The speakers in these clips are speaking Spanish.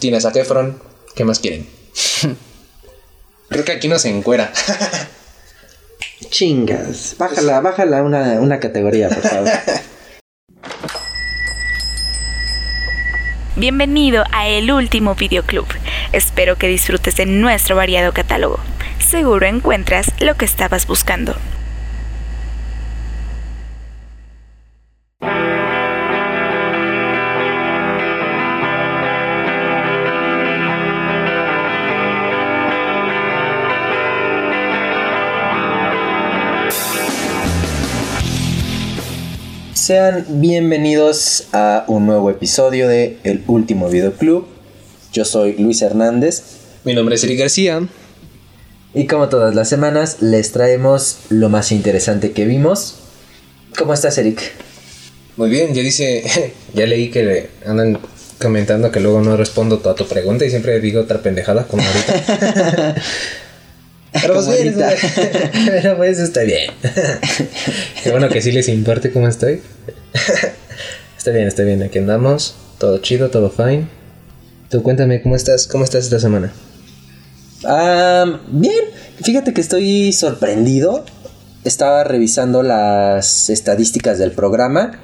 Tienes a Kefron. ¿Qué más quieren? Creo que aquí no se encuera. Chingas. Bájala, bájala una, una categoría, por favor. Bienvenido a El Último Videoclub. Espero que disfrutes de nuestro variado catálogo. Seguro encuentras lo que estabas buscando. Sean bienvenidos a un nuevo episodio de El Último Videoclub. Yo soy Luis Hernández Mi nombre es Eric García. y como todas las semanas les traemos lo más interesante que vimos. ¿Cómo estás, Eric? Muy bien, ya dice, ya leí que le andan comentando que luego no respondo a tu pregunta y siempre digo otra pendejada como ahorita. Pero pues bien, pero pues está bien. Qué bueno que sí les importe cómo estoy. Está bien, está bien, aquí andamos. Todo chido, todo fine. Tú cuéntame, ¿cómo estás? ¿Cómo estás esta semana? Ah, bien, fíjate que estoy sorprendido. Estaba revisando las estadísticas del programa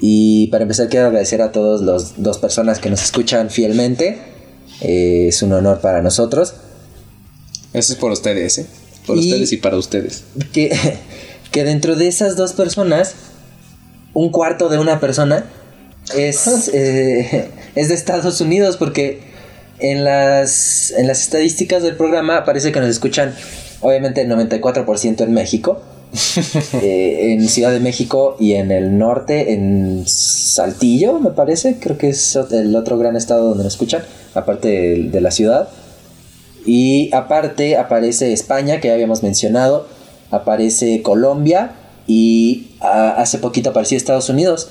y para empezar quiero agradecer a todos los dos personas que nos escuchan fielmente. Eh, es un honor para nosotros. Eso es por ustedes, ¿eh? Por Y- ustedes y para ustedes. Que, que dentro de esas dos personas, un cuarto de una persona es, eh, es de Estados Unidos porque en las, en las estadísticas del programa parece que nos escuchan obviamente el 94% en México, eh, en Ciudad de México y en el norte, en Saltillo me parece, creo que es el otro gran estado donde nos escuchan, aparte de, de la ciudad. Y aparte aparece España, que ya habíamos mencionado, aparece Colombia y ah, hace poquito apareció Estados Unidos.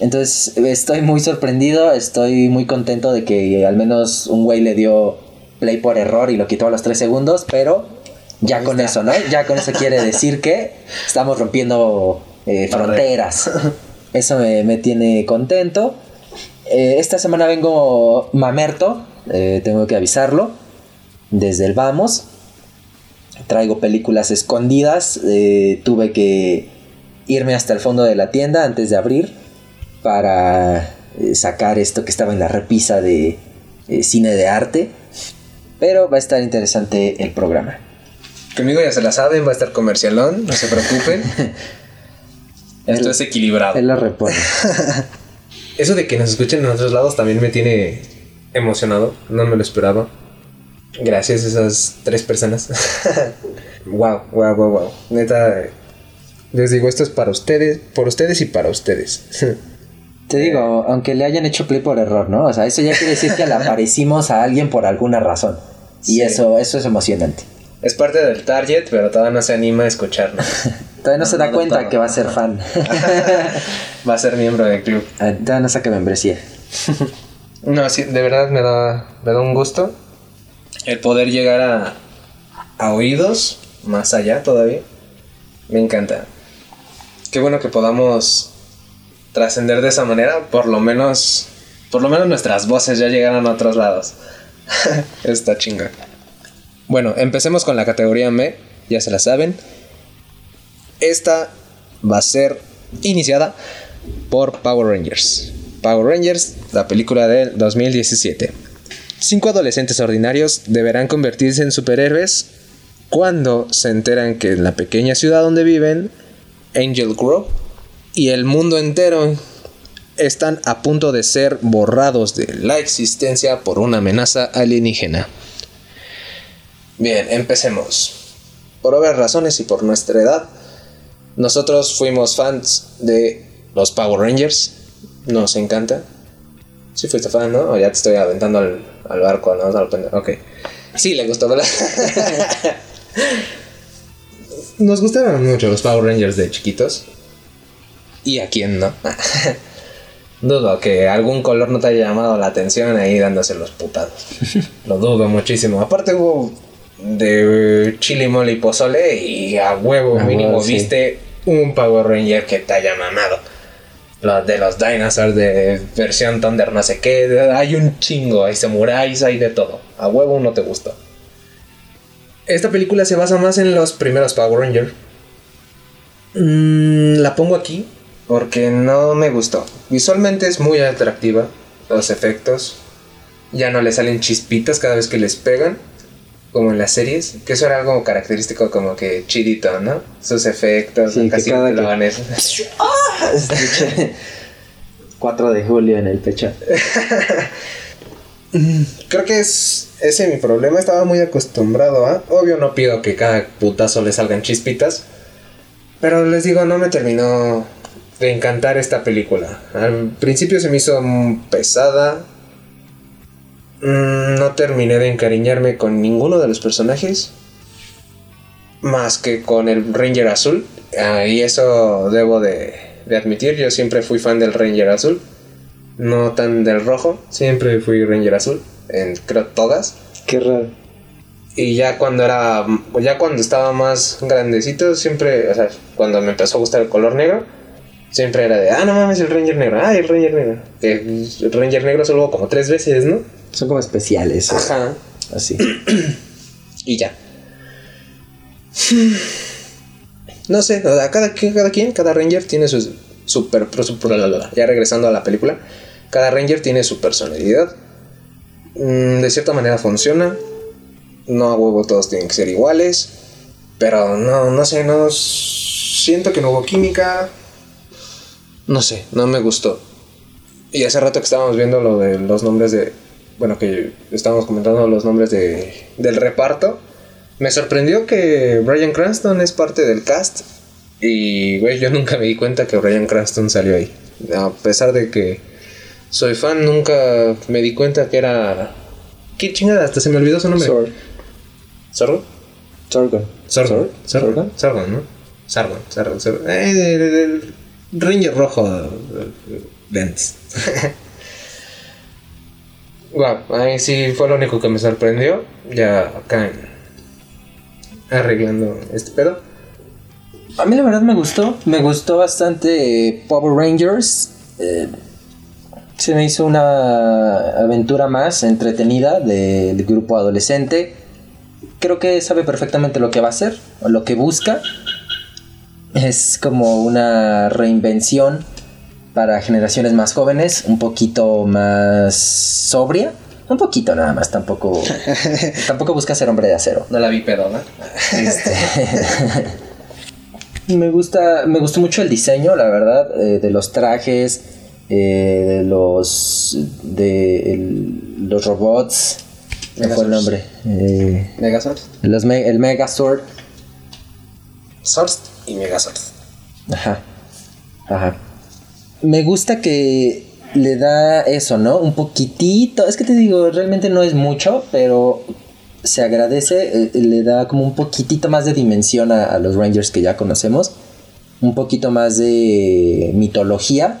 Entonces estoy muy sorprendido, estoy muy contento de que al menos un güey le dio play por error y lo quitó a los 3 segundos, pero ya con eso, ¿no? Ya con eso quiere decir que estamos rompiendo eh, fronteras. Eso me, me tiene contento. Eh, esta semana vengo mamerto, eh, tengo que avisarlo, desde el vamos. Traigo películas escondidas, eh, tuve que irme hasta el fondo de la tienda antes de abrir para eh, sacar esto que estaba en la repisa de eh, cine de arte. Pero va a estar interesante el programa. Conmigo ya se la saben, va a estar comercialón, no se preocupen. Esto es equilibrado. Él lo repone. Eso de que nos escuchen en otros lados también me tiene emocionado. No me lo esperaba. Gracias a esas tres personas. wow, wow, wow, wow. Neta, les digo, esto es para ustedes, por ustedes y para ustedes. Te digo, aunque le hayan hecho play por error, ¿no? O sea, eso ya quiere decir que le aparecimos a alguien por alguna razón. Y Sí. eso, eso es emocionante. es parte del target, pero todavía no se anima a escucharnos. Todavía no, se da no cuenta todo. que va a ser fan. Va a ser miembro del club. Ah, Todavía no saca membresía. No, sí, de verdad me da, me da un gusto el poder llegar a, a oídos más allá todavía. Me encanta. Qué bueno que podamos trascender de esa manera, por lo menos, por lo menos nuestras voces ya llegaron a otros lados. Está chinga. Bueno, empecemos con la categoría M, ya se la saben. Esta va a ser iniciada por Power Rangers. Power Rangers, la película del 2017. Cinco adolescentes ordinarios deberán convertirse en superhéroes cuando se enteran que en la pequeña ciudad donde viven, Angel Grove, y el mundo entero están a punto de ser borrados de la existencia por una amenaza alienígena. Bien, empecemos. Por obvias razones y por nuestra edad, nosotros fuimos fans de los Power Rangers. Nos encanta. Sí fuiste fan, ¿no? O ya te estoy aventando al, al barco, ¿no? Ok. Sí, le gustó, ¿verdad? Nos gustaron mucho los Power Rangers de chiquitos. ¿Y a quién no? Dudo que algún color no te haya llamado la atención ahí dándose los putados. Lo dudo muchísimo. Aparte hubo de chile, mole y pozole y a huevo A mínimo huevo, sí. viste un Power Ranger que te haya mamado. Los de los dinosaurs de versión Thunder, no sé qué. Hay un chingo, hay samuráis, hay de todo. A huevo no te gustó. Esta película se basa más en los primeros Power Rangers. Mm, la pongo aquí porque no me gustó. Visualmente es muy atractiva. Los efectos. Ya no le salen chispitas cada vez que les pegan. Como en las series. Que eso era algo característico como que chidito, ¿no? Sus efectos. Sí, casi cada que- pelones. 4 de julio en el pecho. Creo que es ese mi problema. Estaba muy acostumbrado a. Obvio, no pido que cada putazo le salgan chispitas. Pero les digo, no me terminó de encantar esta película. Al principio se me hizo pesada. Mm, No terminé de encariñarme con ninguno de los personajes. Más que con el Ranger Azul. Ah, y eso debo de, de admitir. Yo siempre fui fan del Ranger Azul. No tan del rojo. Siempre fui Ranger Azul. En creo todas. Qué raro. Y ya cuando era. Ya cuando estaba más grandecito, siempre. O sea, cuando me empezó a gustar el color negro, siempre era de. Ah, no mames, el Ranger negro. Ah, el Ranger negro. El Ranger negro solo como tres veces, ¿no? Son como especiales. Ajá. Así. Y ya. No sé, cada, quien- cada quien, cada Ranger tiene su super. su- la, la, la. Ya regresando a la película, cada Ranger tiene su personalidad. Mm, de cierta manera funciona. No a huevo todos tienen que ser iguales. Pero no, no sé, no. Siento que no hubo química. No sé, no me gustó. Y hace rato que estábamos viendo lo de los nombres de. Bueno, que estábamos comentando los nombres de, del reparto. Me sorprendió que Brian Cranston es parte del cast. Y, güey, yo nunca me di cuenta que Brian Cranston salió ahí. A pesar de que soy fan, nunca me di cuenta que era. ¿Qué chingada? Hasta se me olvidó su nombre. Sor- ¿Sorgo? Sorgon. Sargon. Sor- Sargon. Sargon, ¿no? Sargon. Sargon. Sargon. Eh, el Ranger rojo. eh, Lentes. Guau, ahí sí fue lo único que me sorprendió. Ya acá arreglando este pedo. A mí la verdad me gustó. Me gustó bastante eh, Power Rangers. Eh, se me hizo una aventura más entretenida del grupo adolescente. Creo que sabe perfectamente lo que va a hacer, o lo que busca. Es como una reinvención para generaciones más jóvenes, un poquito más sobria. Un poquito nada más, tampoco, tampoco busca ser hombre de acero. No la vi pedo, ¿no? Este, me gusta, me gustó mucho el diseño, la verdad, eh, de los trajes, eh, de los, de el- los robots. ¿Cuál fue el nombre? Eh, Megazord. los me- el Megazord. Sword y Megazord. Ajá. Ajá. Me gusta que le da eso, ¿no? Un poquitito. Es que te digo, realmente no es mucho, pero se agradece. eh, le da como un poquitito más de dimensión a, a los Rangers que ya conocemos. Un poquito más de mitología.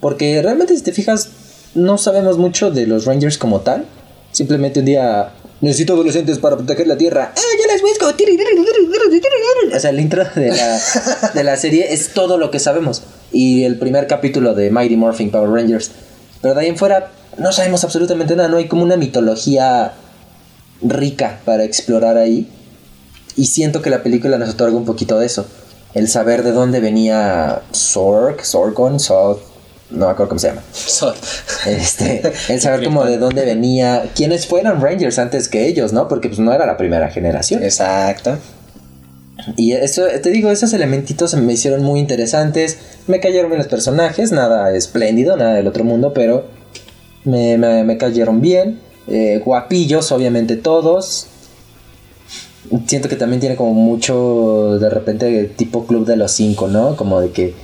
Porque realmente, si te fijas, no sabemos mucho de los Rangers como tal. Simplemente un día. Necesito adolescentes para proteger la tierra. ¡Ah, yo les busco! O sea, el intro de la, de la serie es todo lo que sabemos. Y el primer capítulo de Mighty Morphin Power Rangers. Pero de ahí en fuera no sabemos absolutamente nada. No hay como una mitología rica para explorar ahí. Y siento que la película nos otorga un poquito de eso. El saber de dónde venía Sorg, Sorgon, Sod, no me acuerdo cómo se llama. Este, el saber como de dónde venía, quiénes fueron Rangers antes que ellos, ¿no? Porque pues no era la primera generación. Exacto. Y eso, te digo, esos elementitos me hicieron muy interesantes. Me cayeron bien los personajes, nada espléndido, nada del otro mundo, pero me, me- me cayeron bien. Eh, guapillos, obviamente todos. Siento que también tiene como mucho, de repente, tipo club de los cinco, ¿no? Como de que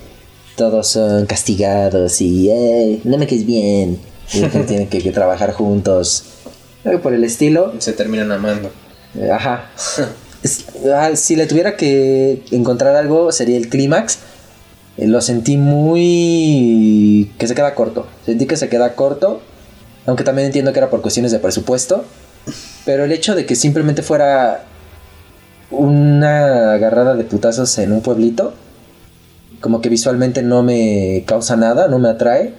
todos son castigados y, eh, no me quedes bien. Y tienen que, que trabajar juntos. Algo por el estilo. Se terminan amando. Eh, Ajá. Es- ah, si le tuviera que encontrar algo, sería el clímax. Eh, Lo sentí muy... que se queda corto. Sentí que se queda corto. Aunque también entiendo que era por cuestiones de presupuesto. Pero el hecho de que simplemente fuera una agarrada de putazos en un pueblito, como que visualmente no me causa nada, no me atrae.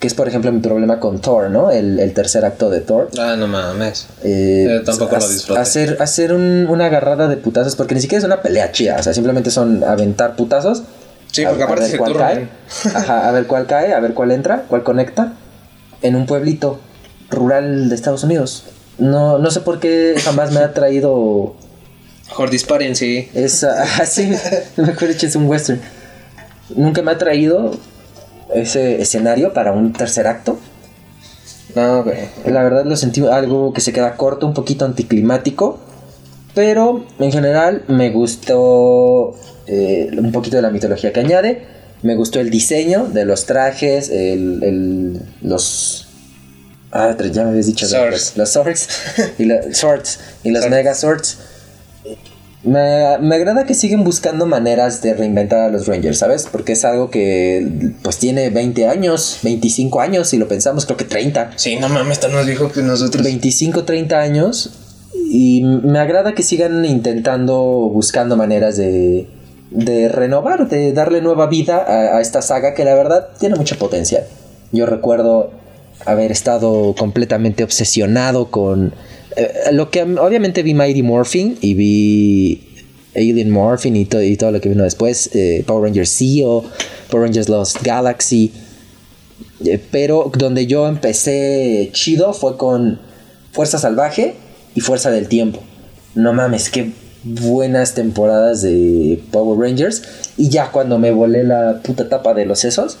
Que es, por ejemplo, mi problema con Thor, ¿no? El, el tercer acto de Thor. Ah, no mames. Eh, Yo tampoco lo disfruté. Hacer, hacer un- una agarrada de putazos, porque ni siquiera es una pelea chida, o sea, simplemente son aventar putazos. Sí, a- porque a aparte ver se cuál cae. Ajá, a ver cuál cae, a ver cuál entra, cuál conecta. En un pueblito rural de Estados Unidos. No, no sé por qué jamás me ha traído Mejor disparen, sí. esa. Así, mejor dicho, es un western. Nunca me ha traído ese escenario para un tercer acto. No. La verdad lo sentí algo que se queda corto, un poquito anticlimático. Pero en general me gustó eh, un poquito de la mitología que añade. Me gustó el diseño de los trajes, el, el- los... Ah, ya me habías dicho. Swords. Los swords. Y los swords. Y los Swords. mega swords. Me, me agrada que siguen buscando maneras de reinventar a los Rangers, ¿sabes? Porque es algo que pues tiene 20 años, 25 años, si lo pensamos, creo que 30. Sí, no mames, está más viejo que nosotros. 25, 30 años. Y me agrada que sigan intentando, buscando maneras de, de renovar, de darle nueva vida a, a esta saga que la verdad tiene mucho potencial. Yo recuerdo haber estado completamente obsesionado con eh, lo que obviamente vi Mighty Morphin y vi Alien Morphin y, to- y todo lo que vino después, eh, Power Rangers Zeo, Power Rangers Lost Galaxy. Eh, pero donde yo empecé chido fue con Fuerza Salvaje y Fuerza del Tiempo. No mames, qué buenas temporadas de Power Rangers. Y ya cuando me volé la puta tapa de los sesos,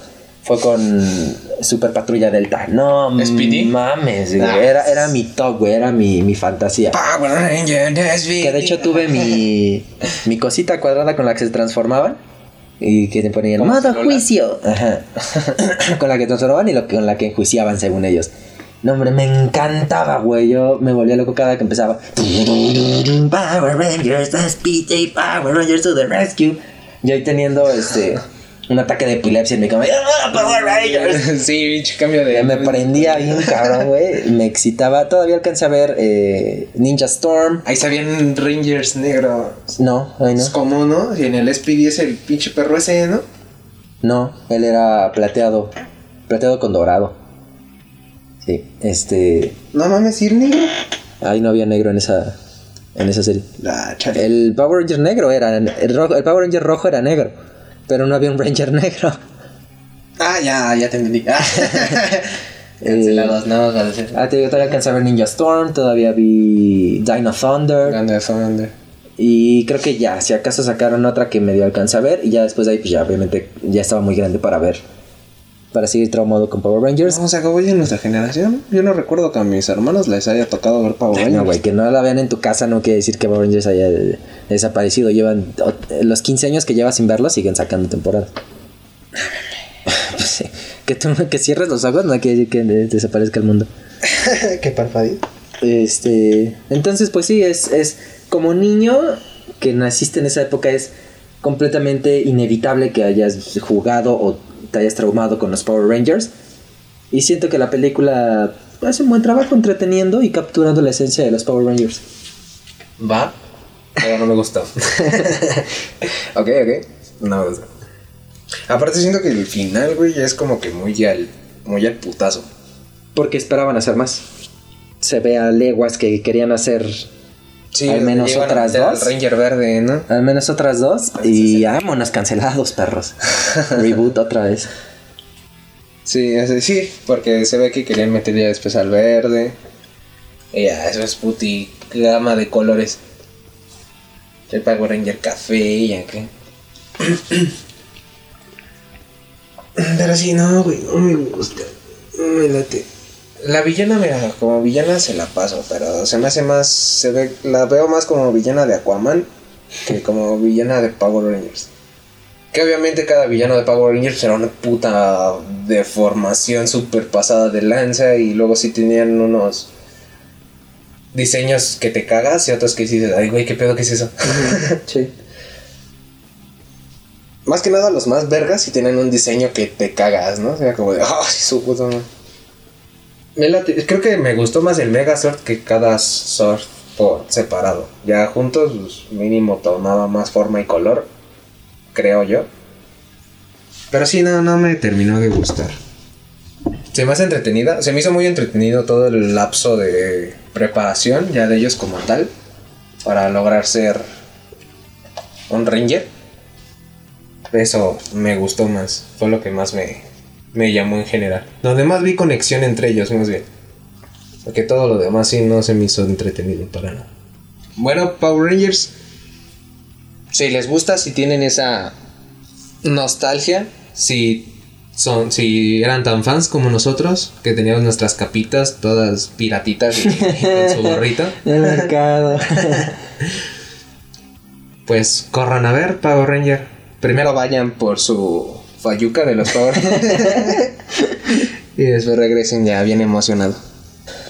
fue con Super Patrulla Delta. No ¿Speedy? mames, güey. Era, era mi top, güey. Era mi, mi fantasía. Power Ranger, Que de hecho tuve mi, mi cosita cuadrada con la que se transformaban. Y que te ponían ¿Como modo juicio. Ajá. con la que transformaban y lo, con la que enjuiciaban según ellos. No, hombre, me encantaba, güey. Yo me volvía loco cada que empezaba. Power Rangers, SPJ, Power Rangers to the rescue. Y ahí teniendo este un ataque de epilepsia en mi cama. ¡Ah, Power Rangers! sí, pinche cambio de. Me prendía bien cabrón, güey. Me excitaba. Todavía alcancé a ver eh, Ninja Storm. Ahí sabían Rangers negros. No, ahí no. Es común, ¿no? Y en el SPD es el pinche perro ese, ¿no? No, él era plateado. Plateado con dorado. Sí, este. No mames, ¿sí el negro? Ahí no había negro en esa. En esa serie. La chale. El Power Ranger negro era. El, rojo, el Power Ranger rojo era negro. Pero no había un Ranger negro. Ah, ya, ya te entendí. Ah. Cancelados, no, decir. Ah, te digo, todavía alcancé a ver Ninja Storm. Todavía vi Dino Thunder. Grande Thunder. Y creo que ya, si acaso sacaron otra que medio alcancé a ver. Y ya después de ahí, pues ya, obviamente, ya estaba muy grande para ver. Para seguir traumado con Power Rangers. No, se acabó ya en nuestra generación. Yo no recuerdo que a mis hermanos les haya tocado ver Power Rangers. No, güey, que no la vean en tu casa no quiere decir que Power Rangers haya desaparecido. Llevan los 15 años que llevas sin verlo, siguen sacando temporada. Pues sí, que tú que cierres los ojos no quiere decir que desaparezca el mundo. Qué parpadito. Este, entonces pues sí, es, es como niño que naciste en esa época es completamente inevitable que hayas jugado o te hayas traumado con los Power Rangers. Y siento que la película hace un buen trabajo entreteniendo y capturando la esencia de los Power Rangers. Va, pero no me gustó. ok, ok. No me gustó. Aparte siento que el final, güey, es como que muy al, muy al putazo. Porque esperaban hacer más. Se ve a leguas que querían hacer Sí, Al menos otras dos. Ranger verde, ¿no? al menos otras dos. Y vámonos cancelados, perros. Reboot otra vez. Sí, ese- sí, porque se ve que querían meter ya después al verde. Y ya, eso es puti gama de colores. El Power Ranger café y acá. Pero sí, no, güey, no me gusta. No me late. La villana, mira, como villana se la paso, pero se me hace más, se ve, la veo más como villana de Aquaman que como villana de Power Rangers. Que obviamente cada villano de Power Rangers era una puta deformación super pasada de lanza y luego sí tenían unos diseños que te cagas y otros que dices, ay güey, qué pedo que es eso. Sí. más que nada los más vergas sí tienen un diseño que te cagas, ¿no? O sea, como de, ay, su puta madre". Me late- Creo que me gustó más el Megazord que cada Sword por separado. Ya juntos, pues, mínimo tomaba más forma y color, creo yo. Pero sí, no, no me terminó de gustar. Se me hace entretenida. Se me hizo muy entretenido todo el lapso de preparación ya de ellos como tal. Para lograr ser un ranger. Eso me gustó más. Fue lo que más me, me llamó en general. Lo demás vi conexión entre ellos, más bien. Porque todo lo demás sí no se me hizo entretenido para nada. Bueno, Power Rangers. Si les gusta, si tienen esa nostalgia, si son, si eran tan fans como nosotros, que teníamos nuestras capitas todas piratitas y, y con su gorrito, De mercado. pues corran a ver Power Ranger. Primero vayan por su Fayuca de los Power y después regresen ya bien emocionado.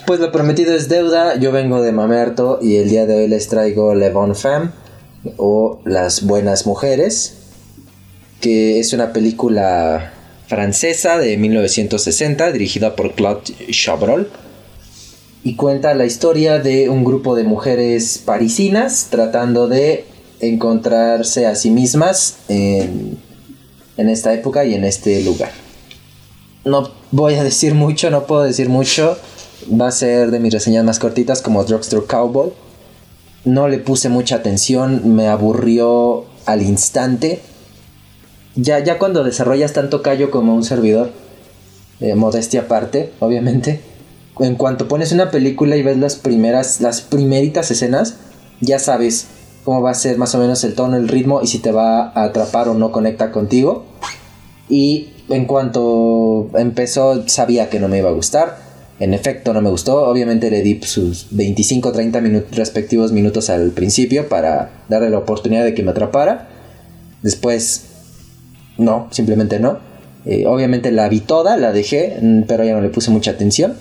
Pues lo prometido es deuda. Yo vengo de Mamerto y el día de hoy les traigo Le Bon Femme o Las Buenas Mujeres, que es una película francesa de 1960 dirigida por Claude Chabrol y cuenta la historia de un grupo de mujeres parisinas tratando de encontrarse a sí mismas en, en esta época y en este lugar. No voy a decir mucho, no puedo decir mucho. Va a ser de mis reseñas más cortitas como Drugstore Cowboy. No le puse mucha atención, me aburrió al instante. Ya, ya cuando desarrollas tanto callo como un servidor, eh, modestia aparte, obviamente. En cuanto pones una película y ves las primeras, las primeritas escenas, ya sabes cómo va a ser más o menos el tono, el ritmo y si te va a atrapar o no conecta contigo. Y en cuanto empezó, sabía que no me iba a gustar. En efecto, no me gustó. Obviamente le di sus 25-30 minutos, respectivos minutos al principio para darle la oportunidad de que me atrapara. Después, no, simplemente no. Eh, obviamente la vi toda, la dejé, mm, pero ya no le puse mucha atención.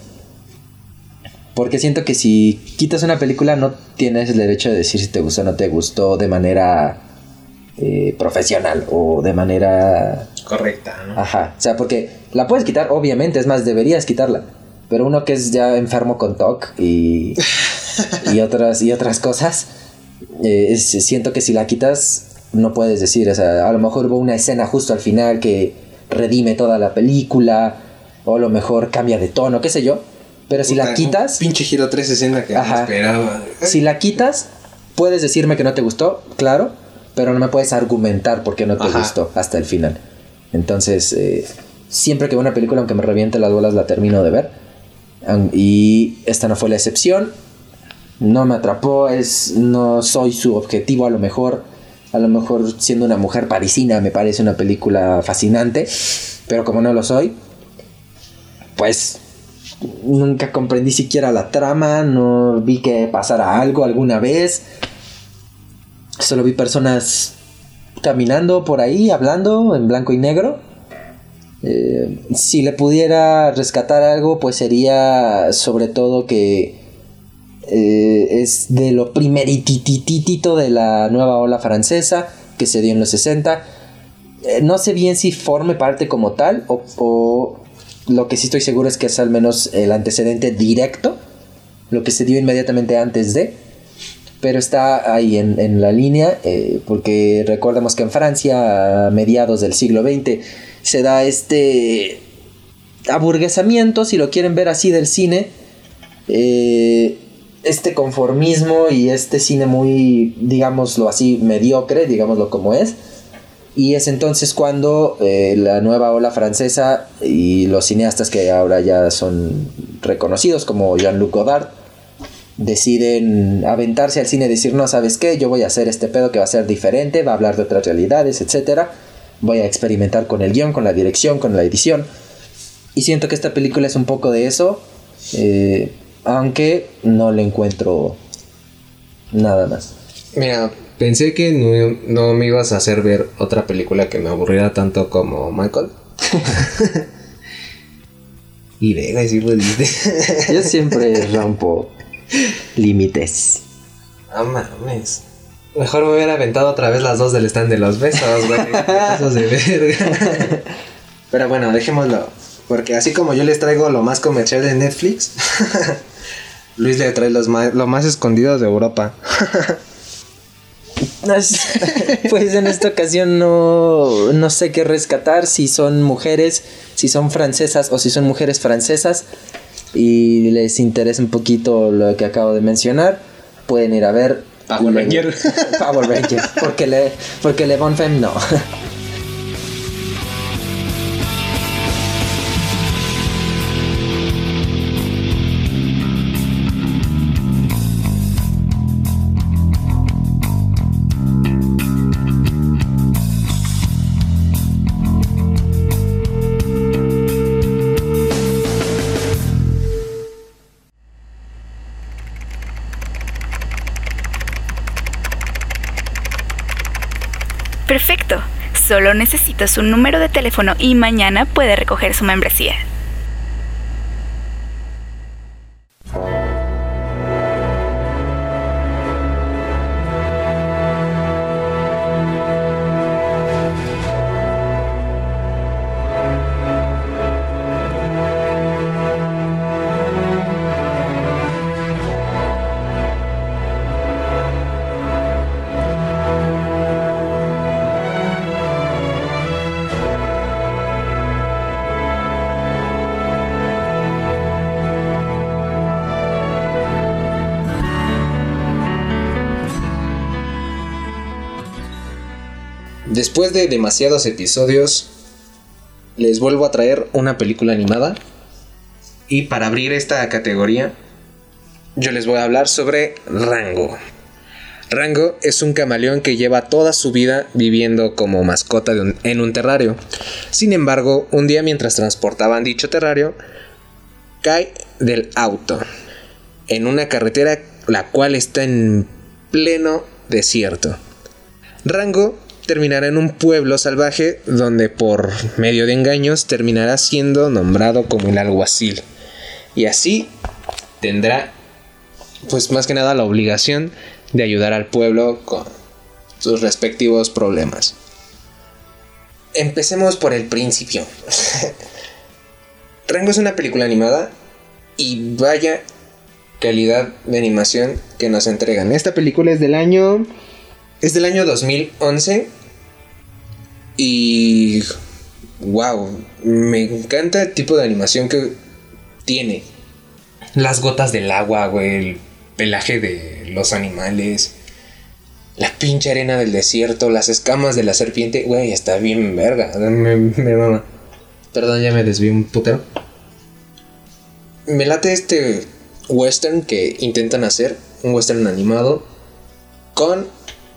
Porque siento que si quitas una película no tienes el derecho de decir si te gustó o no te gustó de manera eh, profesional o de manera Correcta, ¿no? Ajá, o sea, porque la puedes quitar, obviamente, es más, deberías quitarla. Pero uno que es ya enfermo con TOC y, y, otras, y otras cosas, eh, es- siento que si la quitas, no puedes decir, o sea, a lo mejor hubo una escena justo al final que redime toda la película, o a lo mejor cambia de tono, qué sé yo. Pero si la quitas, Pinche giro 360 que Ajá. no esperaba. si la quitas, puedes decirme que no te gustó, claro, pero no me puedes argumentar por qué no te Ajá. gustó hasta el final. Entonces, eh, siempre que veo una película, aunque me reviente las bolas, la termino de ver. Y esta no fue la excepción. No me atrapó, es, no soy su objetivo a lo mejor. A lo mejor siendo una mujer parisina me parece una película fascinante, pero como no lo soy, pues nunca comprendí siquiera la trama, no vi que pasara algo alguna vez. Solo vi personas caminando por ahí, hablando en blanco y negro. Eh, si le pudiera rescatar algo, pues sería sobre todo que eh, es de lo primeritititito de la nueva ola francesa que se dio en los 60. Eh, no sé bien si forme parte como tal o, o lo que sí estoy seguro es que es al menos el antecedente directo, lo que se dio inmediatamente antes de, pero está ahí en, en la línea, eh, porque recordemos que en Francia, a mediados del siglo XX, se da este aburguesamiento, si lo quieren ver así, del cine, eh, este conformismo y este cine muy, digámoslo así, mediocre, digámoslo como es. Y es entonces cuando eh, la nueva ola francesa y los cineastas que ahora ya son reconocidos como Jean-Luc Godard deciden aventarse al cine y decir, no, ¿sabes qué? Yo voy a hacer este pedo que va a ser diferente, va a hablar de otras realidades, etc. Voy a experimentar con el guion, con la dirección, con la edición. Y siento que esta película es un poco de eso, eh, aunque no le encuentro nada más. Mira, pensé que no, no me ibas a hacer ver otra película que me aburriera tanto como Michael. y venga, y sí pudiste. Yo siempre rompo límites. No mames. Mejor me hubiera aventado otra vez las dos del stand de los besos, güey. Besos de verga. Pero bueno, dejémoslo. Porque así como yo les traigo lo más comercial de Netflix, Luis le trae los más, lo más escondido de Europa. Pues en esta ocasión no, no sé qué rescatar, si son mujeres, si son francesas o si son mujeres francesas y les interesa un poquito lo que acabo de mencionar, pueden ir a ver Power Ranger. Power Ranger, porque le, porque Le Bon Femme no. Solo necesita su número de teléfono y mañana puede recoger su membresía. Después de demasiados episodios, les vuelvo a traer una película animada. Y para abrir esta categoría, yo les voy a hablar sobre Rango. Rango es un camaleón que lleva toda su vida viviendo como mascota de un- en un terrario. Sin embargo, un día mientras transportaban dicho terrario, cae del auto en una carretera la cual está en pleno desierto. Rango terminará en un pueblo salvaje donde por medio de engaños terminará siendo nombrado como el alguacil. Y así tendrá pues más que nada la obligación de ayudar al pueblo con sus respectivos problemas. Empecemos por el principio. Rango es una película animada y vaya calidad de animación que nos entregan. Esta película es del año es del año 2011 y wow, me encanta el tipo de animación que tiene. Las gotas del agua, güey, el pelaje de los animales, la pinche arena del desierto, las escamas de la serpiente, güey, está bien verga, me, me mama. Perdón, ya me desvié un putero. Me late este western que intentan hacer, un western animado con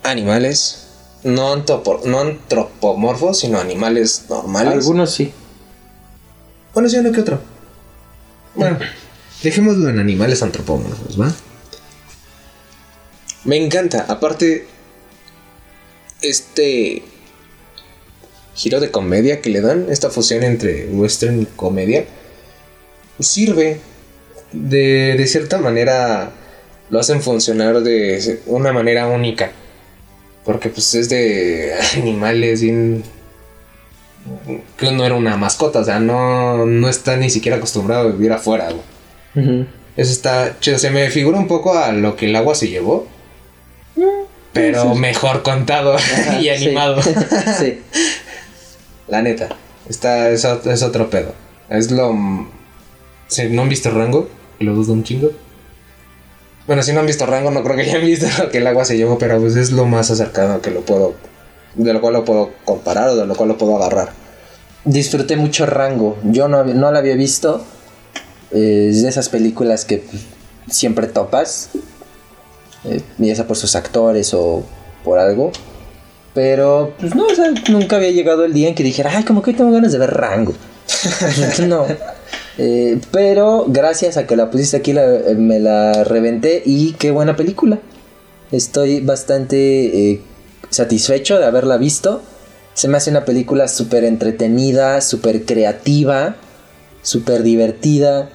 animales no, antropo- no antropomorfos, sino animales normales. Algunos sí. Bueno, sí, uno que otro. Bueno, dejémoslo en animales antropomorfos, ¿va? Me encanta. Aparte, este giro de comedia que le dan, esta fusión entre western y comedia, sirve de, de cierta manera, lo hacen funcionar de una manera única. Porque pues es de animales bien que no era una mascota, o sea, no, no está ni siquiera acostumbrado a vivir afuera. Ujú. Eso está chido, se me figura un poco a lo que el agua se llevó, pero mejor contado Ajá, y animado. sí. La neta, está, es, es otro pedo. Es lo... Si no han visto Rango, lo dudo un chingo. Bueno, si no han visto Rango, no creo que hayan visto lo que el agua se llevó, pero pues es lo más acercado que lo puedo... De lo cual lo puedo comparar o de lo cual lo puedo agarrar. Disfruté mucho Rango. Yo no, no la había visto. Eh, es de esas películas que siempre topas. Eh, ya sea por sus actores o por algo. Pero, pues no, o sea, nunca había llegado el día en que dijera, ay, como que hoy tengo ganas de ver Rango. no. Eh, pero gracias a que la pusiste aquí, eh, me la reventé y qué buena película. Estoy bastante eh, satisfecho de haberla visto. Se me hace una película súper entretenida, súper creativa, súper divertida.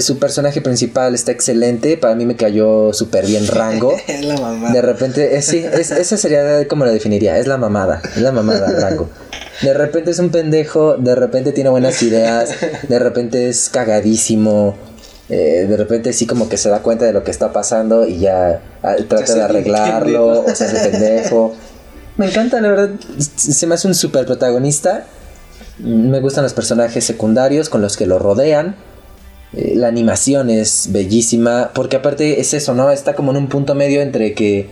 Su personaje principal está excelente. Para mí me cayó súper bien Rango. Es la mamá. De repente, eh, sí, es- esa sería como la definiría. Es la mamada. Es la mamada, Rango. De repente es un pendejo. De repente tiene buenas ideas. De repente es cagadísimo. Eh, de repente sí como que se da cuenta de lo que está pasando y ya ah, trata de arreglarlo o se hace pendejo. Me encanta, la verdad, se me hace un super protagonista. Me gustan los personajes secundarios con los que lo rodean. Eh, la animación es bellísima, porque aparte es eso, ¿no? Está como en un punto medio entre que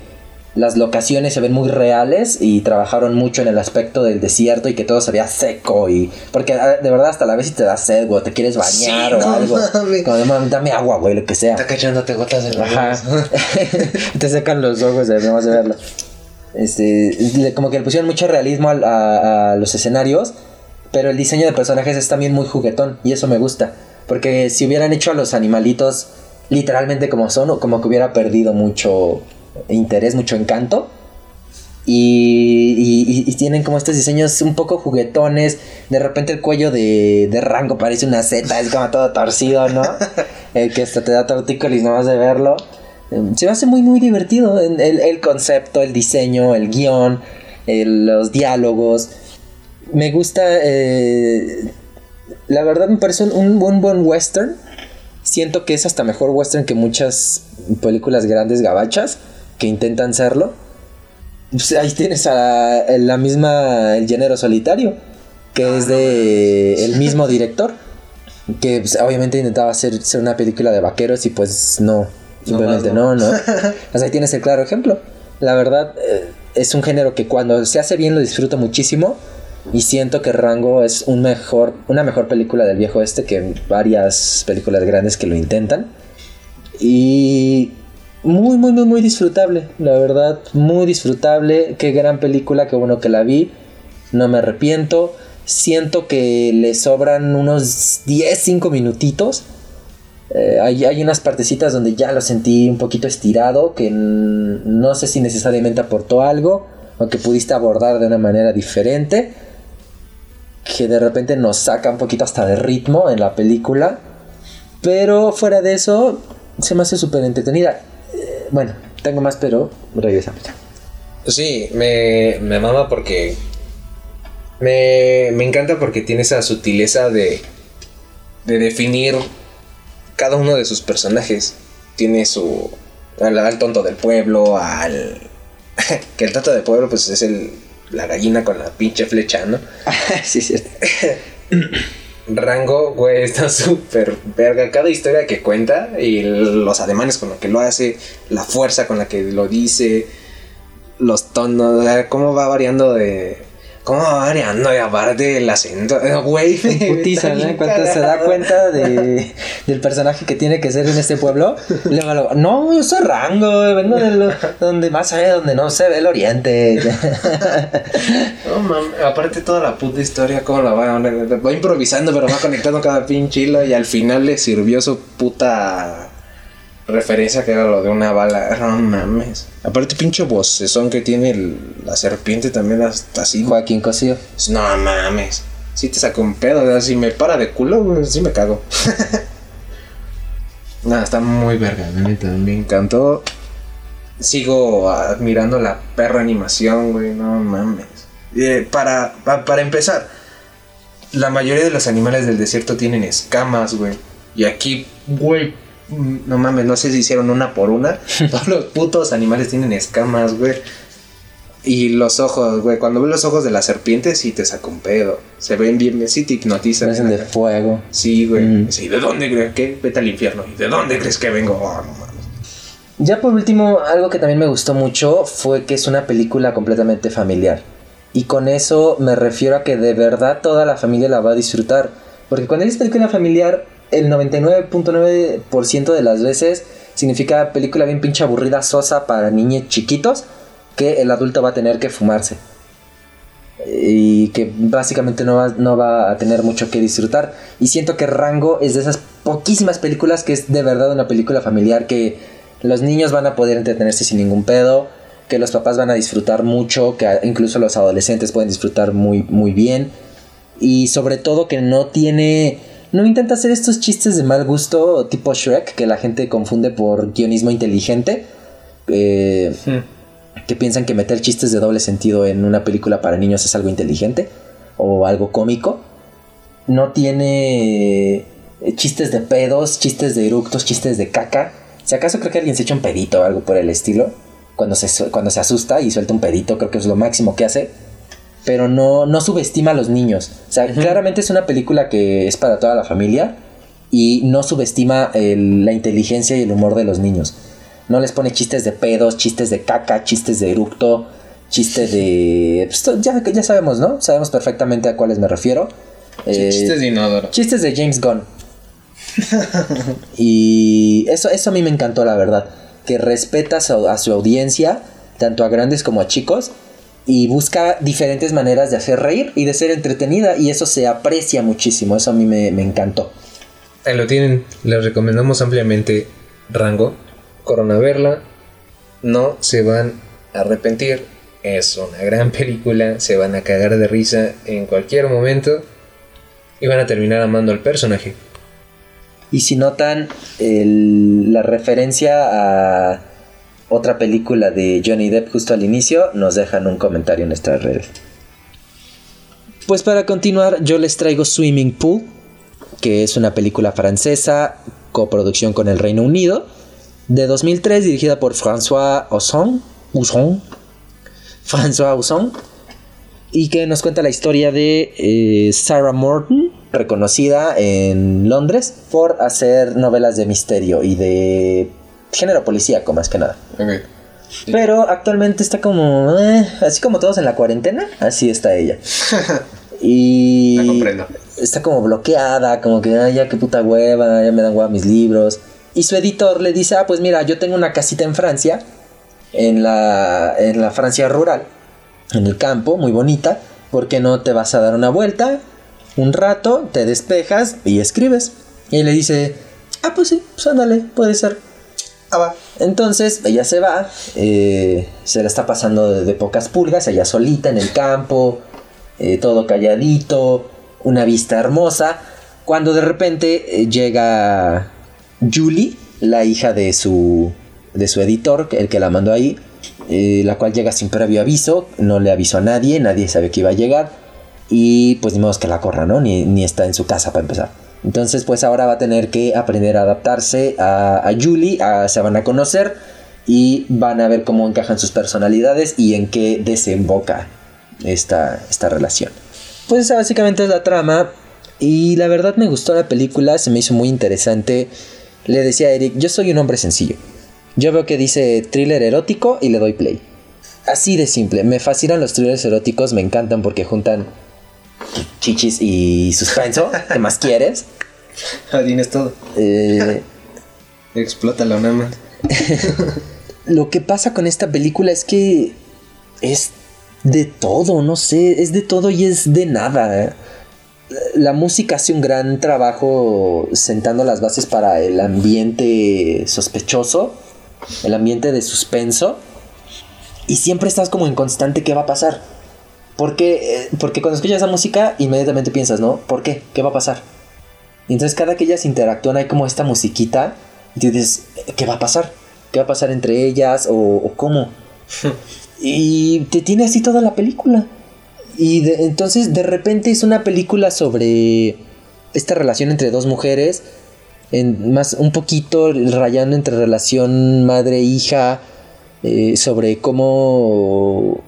las locaciones se ven muy reales y trabajaron mucho en el aspecto del desierto y que todo se veía seco y porque ah, de verdad hasta la vez si te da sed, güey, te quieres bañar Sí, o no algo. mames. Como, "Mam, dame agua, güey, lo que sea. Está cachándote gotas de Ajá. te secan los ojos de nomás de verlo. Este, como que le pusieron mucho realismo al- a, a los escenarios, pero el diseño de personajes es también muy juguetón y eso me gusta. Porque si hubieran hecho a los animalitos literalmente como son, o como que hubiera perdido mucho interés, mucho encanto. Y, y- y- tienen como estos diseños un poco juguetones. De repente el cuello de, de Rango parece una Z, es como todo torcido, ¿no? El que hasta te da tortícolis nomás de verlo. Eh, Se me hace muy, muy divertido. El, el- el concepto, el diseño, el guion, el- los diálogos. Me gusta. eh, la verdad me parece un, buen, buen western. Siento que es hasta mejor western que muchas películas grandes gabachas que intentan serlo. Pues ahí tienes a la misma El género solitario, que es de el mismo director, que pues, obviamente intentaba hacer, ser una película de vaqueros y pues no, simplemente no, no. no. O sea, ahí tienes el claro ejemplo. La verdad eh, es un género que cuando se hace bien lo disfruto muchísimo y siento que Rango es un mejor, una mejor película del viejo este que varias películas grandes que lo intentan. Y muy, muy, muy, muy disfrutable. La verdad, muy disfrutable. Qué gran película, qué bueno que la vi. No me arrepiento. Siento que le sobran unos 10, 5 minutitos. Eh, hay, hay unas partecitas donde ya lo sentí un poquito estirado, que no sé si necesariamente aportó algo o que pudiste abordar de una manera diferente, que de repente nos saca un poquito hasta de ritmo en la película, pero fuera de eso se me hace súper entretenida. Eh, bueno, tengo más, pero regresamos. Sí, me, me mama porque. Me, me encanta porque tiene esa sutileza de. de definir cada uno de sus personajes. Tiene su. al, al tonto del pueblo, al. que el tonto del pueblo, pues es el. La gallina con la pinche flecha, ¿no? sí, cierto. Rango, güey, está súper verga. Cada historia que cuenta y los ademanes con los que lo hace, la fuerza con la que lo dice, los tonos, cómo va variando de. ¿Cómo va variando? Y aparte el acento, güey. Putiza, se da cuenta de, del personaje que tiene que ser en este pueblo, luego, luego, no, yo soy Rango, vengo de lo- donde más allá, donde no se ve el oriente. No mames, aparte toda la puta historia, cómo la va, va improvisando, pero va conectando cada pinche hilo y al final le sirvió su puta referencia que era lo de una bala. No mames. Aparte, pinche vocesón que tiene el- la serpiente también hasta así. Joaquín Cosío. No mames. Si te saco un pedo, o sea, si me para de culo, güey, sí me cago. Nada, está muy verga, la neta, me encantó. Sigo admirando la perra animación, güey, no mames. Eh, para, pa- para empezar, la mayoría de los animales del desierto tienen escamas, güey. Y aquí, güey, no mames, no sé si hicieron una por una. Todos los putos animales tienen escamas, güey. Y los ojos, güey, cuando ves los ojos de la serpiente, sí te saca un pedo. Se ven bien, sí te hipnotizan. Parecen de fuego. Sí, güey. Mm. Sí, ¿de dónde crees que? Vete al infierno. ¿Y de dónde crees que vengo? Oh, no mames. Ya por último, algo que también me gustó mucho fue que es una película completamente familiar. Y con eso me refiero a que de verdad toda la familia la va a disfrutar. Porque cuando dices película familiar, el 99.9% de las veces significa película bien pinche aburrida, sosa para niños chiquitos, que el adulto va a tener que fumarse. Y que básicamente no va, no va a tener mucho que disfrutar. Y siento que Rango es de esas poquísimas películas que es de verdad una película familiar que los niños van a poder entretenerse sin ningún pedo, que los papás van a disfrutar mucho, que incluso los adolescentes pueden disfrutar muy, muy bien. Y sobre todo que no tiene... No intenta hacer estos chistes de mal gusto tipo Shrek, que la gente confunde por guionismo inteligente. Eh, que piensan que meter chistes de doble sentido en una película para niños es algo inteligente o algo cómico. No tiene eh, chistes de pedos, chistes de eructos, chistes de caca. Si acaso creo que alguien se echa un pedito o algo por el estilo, cuando se, cuando se asusta y suelta un pedito, creo que es lo máximo que hace. Pero no, no subestima a los niños. O sea, claramente es una película que es para toda la familia y no subestima el- la inteligencia y el humor de los niños. No les pone chistes de pedos, chistes de caca, chistes de eructo, chistes de... pues, ya, ya sabemos, ¿no? Sabemos perfectamente a cuáles me refiero. Eh, Chistes de inodoro. Chistes de James Gunn. y eso, eso a mí me encantó, la verdad. Que respeta a su, a su audiencia, tanto a grandes como a chicos, y busca diferentes maneras de hacer reír y de ser entretenida, y eso se aprecia muchísimo. Eso a mí me, me encantó. Ahí lo tienen. Les recomendamos ampliamente Rango. Corona verla. No se van a arrepentir. Es una gran película. Se van a cagar de risa en cualquier momento. Y van a terminar amando al personaje. Y si notan el- la referencia a otra película de Johnny Depp justo al inicio, nos dejan un comentario en nuestras redes. Pues para continuar, yo les traigo Swimming Pool, que es una película francesa, coproducción con el Reino Unido, de 2003, dirigida por François Ozon, François y que nos cuenta la historia de eh, Sarah Morton, reconocida en Londres por hacer novelas de misterio y de género policíaco más que nada. Pero actualmente está como, eh, así como todos en la cuarentena, así está ella. y La comprendo. está como bloqueada, como que, ay, ya qué puta hueva, ya me dan hueva mis libros. Y su editor le dice, ah, pues mira, yo tengo una casita en Francia, en la, en la Francia rural, en el campo, muy bonita. ¿Por qué no te vas a dar una vuelta? Un rato, te despejas y escribes. Y le dice, ah, pues sí, pues ándale, puede ser. Entonces ella se va, eh, se la está pasando de, pocas pulgas, ella solita en el campo, eh, todo calladito, una vista hermosa, cuando de repente eh, llega Julie, la hija de su, de su editor, el que la mandó ahí, la cual llega sin previo aviso, no le avisó a nadie, nadie sabe que iba a llegar, y pues ni modo que la corra, ¿no? Ni está en su casa para empezar. Entonces, pues ahora va a tener que aprender a adaptarse a, Julie, se van a conocer y van a ver cómo encajan sus personalidades y en qué desemboca esta, esta relación. Pues esa básicamente es la trama y la verdad me gustó la película, se me hizo muy interesante. Le decía a Eric, yo soy un hombre sencillo. Yo veo que dice thriller erótico y le doy play. Así de simple, me fascinan los thrillers eróticos, me encantan porque juntan chichis y suspenso. ¿Qué más quieres? Tienes todo. Eh, Explótalo nada más. lo que pasa con esta película es que es de todo, no sé, es de todo y es de nada. La música hace un gran trabajo sentando las bases para el ambiente sospechoso, el ambiente de suspenso, y siempre estás como en constante qué va a pasar. Porque, porque cuando escuchas esa música, inmediatamente piensas, ¿no? ¿Por qué? ¿Qué va a pasar? Y entonces cada que ellas interactúan hay como esta musiquita y tú dices, ¿qué va a pasar? ¿Qué va a pasar entre ellas? ¿O, o cómo? y te tiene así toda la película. Y de- entonces de repente es una película sobre esta relación entre dos mujeres, en más un poquito rayando entre relación madre-hija, eh, sobre cómo...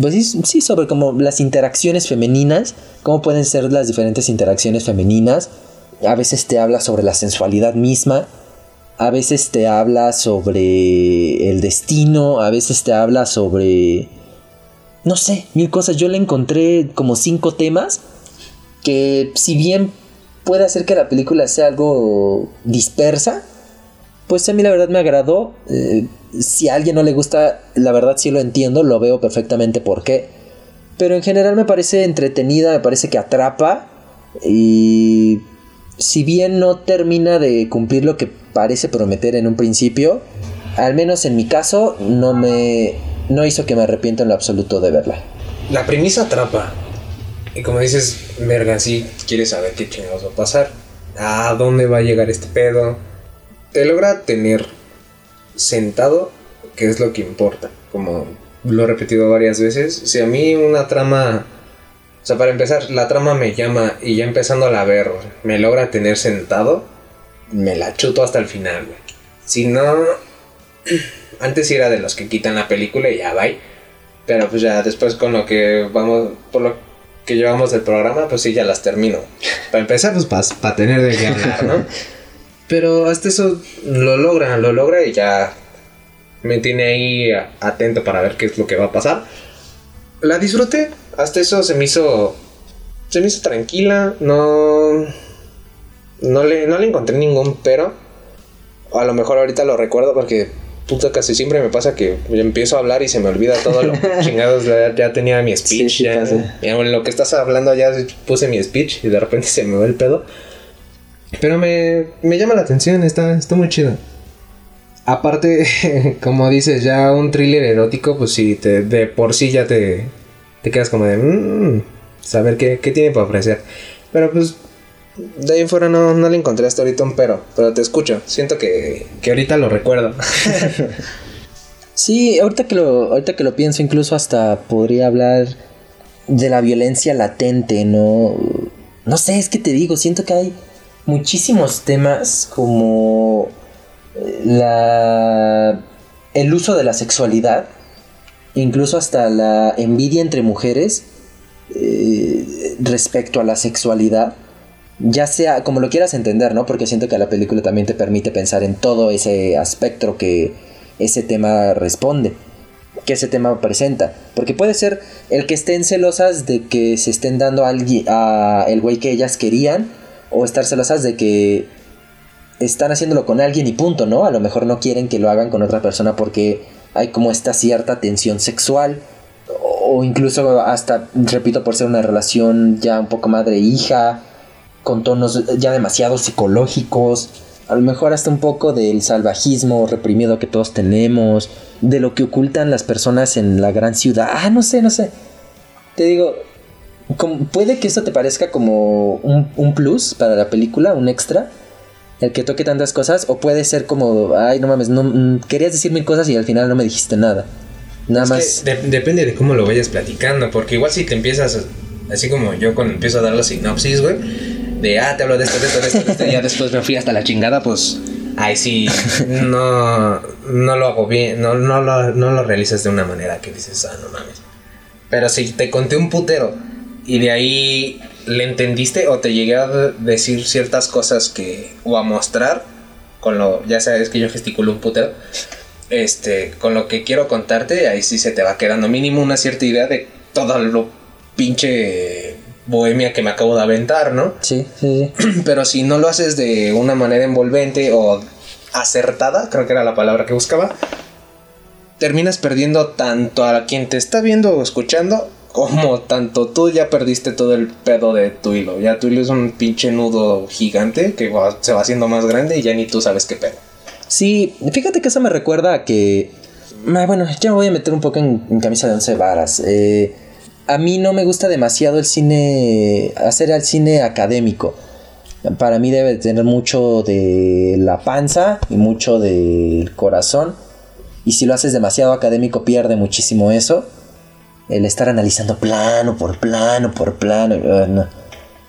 Pues sí, sobre cómo las interacciones femeninas, cómo pueden ser las diferentes interacciones femeninas. A veces te habla sobre la sensualidad misma, a veces te habla sobre el destino, a veces te habla sobre... No sé, mil cosas. Yo le encontré como cinco temas que si bien puede hacer que la película sea algo dispersa, pues a mí la verdad me agradó. Eh, si a alguien no le gusta, la verdad sí lo entiendo, lo veo perfectamente por qué. Pero en general me parece entretenida, me parece que atrapa. Y si bien no termina de cumplir lo que parece prometer en un principio, al menos en mi caso no me no hizo que me arrepienta en lo absoluto de verla. La premisa atrapa. Y como dices, verga, sí, quieres saber qué chingados va a pasar. ¿A dónde va a llegar este pedo? Te logra tener sentado, que es lo que importa. Como lo he repetido varias veces. Si a mí una trama sea, para empezar, la trama me llama y ya empezando a ver, me logra tener sentado, me la chuto hasta el final, güey. Si no, antes era de los que quitan la película y ya va. Pero pues ya después con lo que vamos, por lo que llevamos del programa, pues sí, ya las termino. Para empezar, pues para tener de hablar, ¿no? Pero hasta eso lo logra, lo logra y ya me tiene ahí atento para ver qué es lo que va a pasar. La disfruté, hasta eso se me hizo se me hizo tranquila, no no le no le encontré ningún pero. A lo mejor ahorita lo recuerdo porque puta casi siempre me pasa que empiezo a hablar y se me olvida todo lo chingados ya, tenía mi speech ya, en lo que estás hablando ya puse mi speech y de repente se me va el pedo pero me, me llama la atención está, está muy chido aparte como dices ya un thriller erótico pues sí te, de por sí ya te te quedas como de mmm, saber qué, qué tiene para ofrecer pero pues de ahí fuera no, no le encontré hasta ahorita un pero, pero te escucho. Siento que, que ahorita lo recuerdo. sí, ahorita que, lo, ahorita que lo pienso, incluso hasta podría hablar de la violencia latente, ¿no? No sé, es que te digo, siento que hay muchísimos temas como eh, la el uso de la sexualidad, incluso hasta la envidia entre mujeres eh, respecto a la sexualidad ya sea como lo quieras entender, ¿no? Porque siento que la película también te permite pensar en todo ese aspecto que ese tema responde, que ese tema presenta. Porque puede ser el que estén celosas de que se estén dando a, a el güey que ellas querían, o estar celosas de que están haciéndolo con alguien y punto, ¿no? A lo mejor no quieren que lo hagan con otra persona porque hay como esta cierta tensión sexual o incluso hasta, repito, por ser una relación ya un poco madre-hija con tonos ya demasiado psicológicos, a lo mejor hasta un poco del salvajismo reprimido que todos tenemos, de lo que ocultan las personas en la gran ciudad. Ah, no sé, no sé. Te digo, puede que esto te parezca como un, plus para la película, un extra, el que toque tantas cosas, o puede ser como, ay, no mames, no, mm, querías decir mil cosas y al final no me dijiste nada. Nada más. depende de cómo lo vayas platicando, porque igual si te empiezas, así como yo cuando empiezo a dar la sinopsis, güey de, ah, te hablo de esto, de esto, de esto, y ya después me fui hasta la chingada, pues, ahí sí, no, no lo hago bien, no, no, lo, no lo realizas de una manera que dices, ah, no mames. Pero si te conté un putero y de ahí le entendiste o te llegué a decir ciertas cosas que, o a mostrar, con lo, ya sabes que yo gesticulo un putero, este, con lo que quiero contarte, ahí sí se te va quedando mínimo una cierta idea de todo lo pinche bohemia que me acabo de aventar, ¿no? Sí, sí, sí. Pero si no lo haces de una manera envolvente o acertada, creo que era la palabra que buscaba, terminas perdiendo tanto a quien te está viendo o escuchando, como tanto tú ya perdiste todo el pedo de tu hilo. Ya tu hilo es un pinche nudo gigante que se va haciendo más grande y ya ni tú sabes qué pedo. Sí, fíjate que eso me recuerda a que... Ah, bueno, ya me voy a meter un poco en, camisa de once varas. Eh a mí no me gusta demasiado el cine, hacer el cine académico. Para mí debe tener mucho de la panza y mucho del corazón. Y si lo haces demasiado académico pierde muchísimo eso. El estar analizando plano por plano por plano. Uh,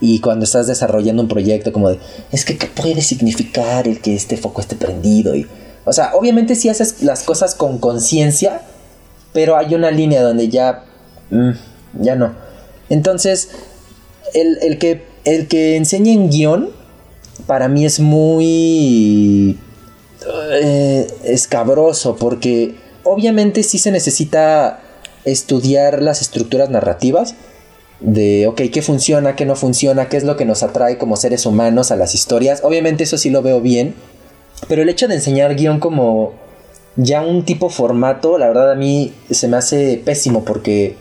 y cuando estás desarrollando un proyecto como de, es que ¿qué puede significar el que este foco esté prendido? Y, o sea, obviamente si haces las cosas con conciencia, pero hay una línea donde ya... Mm, ya no. Entonces, el, que, el que enseña en guion, para mí es muy eh, escabroso, porque obviamente sí se necesita estudiar las estructuras narrativas, de, ok, qué funciona, qué no funciona, qué es lo que nos atrae como seres humanos a las historias. Obviamente eso sí lo veo bien, pero el hecho de enseñar guion como ya un tipo formato, la verdad a mí se me hace pésimo porque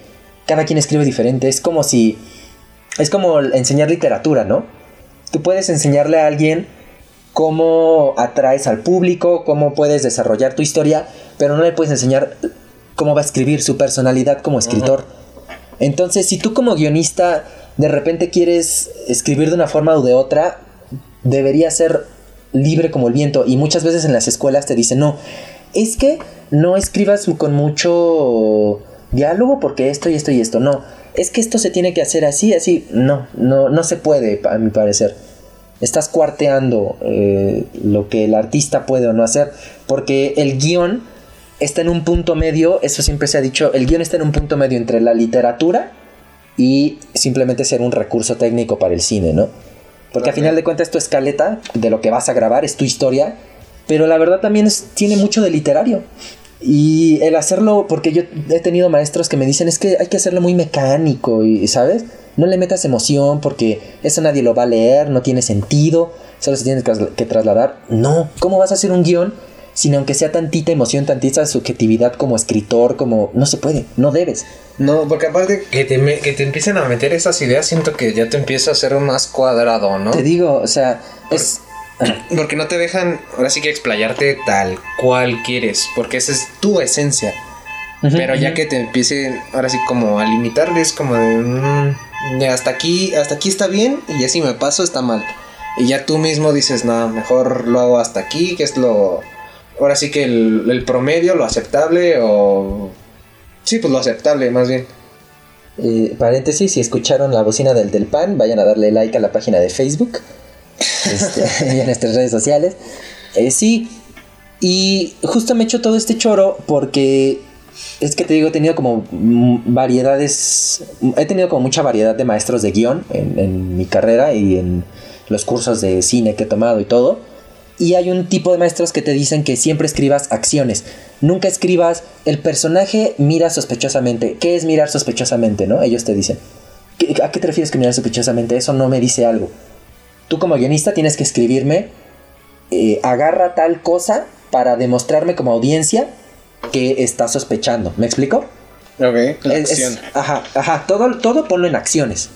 cada quien escribe diferente. Es como si. Es como enseñar literatura, ¿no? Tú puedes enseñarle a alguien cómo atraes al público, cómo puedes desarrollar tu historia, pero no le puedes enseñar cómo va a escribir su personalidad como escritor. Entonces, si tú como guionista de repente quieres escribir de una forma o de otra, debería ser libre como el viento. Y muchas veces en las escuelas te dicen, no, es que no escribas con mucho diálogo porque esto y esto y esto. No, es que esto se tiene que hacer así, así. No, no, no se puede, a mi parecer. Estás cuarteando eh, lo que el artista puede o no hacer, porque el guion está en un punto medio, eso siempre se ha dicho, el guion está en un punto medio entre la literatura y simplemente ser un recurso técnico para el cine, ¿no? Porque al final de cuentas tu escaleta de lo que vas a grabar es tu historia, pero la verdad también es, tiene mucho de literario. Y el hacerlo, porque yo he tenido maestros que me dicen es que hay que hacerlo muy mecánico, y ¿sabes? No le metas emoción porque eso nadie lo va a leer, no tiene sentido, solo se tiene que trasladar. No, ¿cómo vas a hacer un guion sin aunque sea tantita emoción, tantita subjetividad como escritor, como... No se puede, no debes. No, porque aparte que te, que te empiecen a meter esas ideas, siento que ya te empieza a ser más cuadrado, ¿no? Te digo, o sea, es... Porque no te dejan, ahora sí que explayarte tal cual quieres, porque esa es tu esencia. Pero ya que te empiecen, ahora sí como a limitarles, como de... Mm, hasta aquí, hasta aquí está bien y ya si me paso está mal. Y ya tú mismo dices, no, mejor lo hago hasta aquí, que es lo ahora sí que el, promedio, lo aceptable o... Sí, pues lo aceptable más bien. Eh, paréntesis, si escucharon la bocina del del pan, vayan a darle like a la página de Facebook este, y a nuestras redes sociales. Eh, sí, y justo me he hecho todo este choro porque es que te digo, he tenido como variedades, he tenido como mucha variedad de maestros de guion en, en mi carrera y en los cursos de cine que he tomado y todo. Y hay un tipo de maestros que te dicen que siempre escribas acciones. Nunca escribas el personaje mira sospechosamente. ¿Qué es mirar sospechosamente, no? Ellos te dicen. ¿A qué te refieres que mirar sospechosamente? Eso no me dice algo. Tú como guionista tienes que escribirme, eh, agarra tal cosa para demostrarme como audiencia que está sospechando. ¿Me explico? Ok, la acción. ajá, ajá, todo, todo ponlo en acciones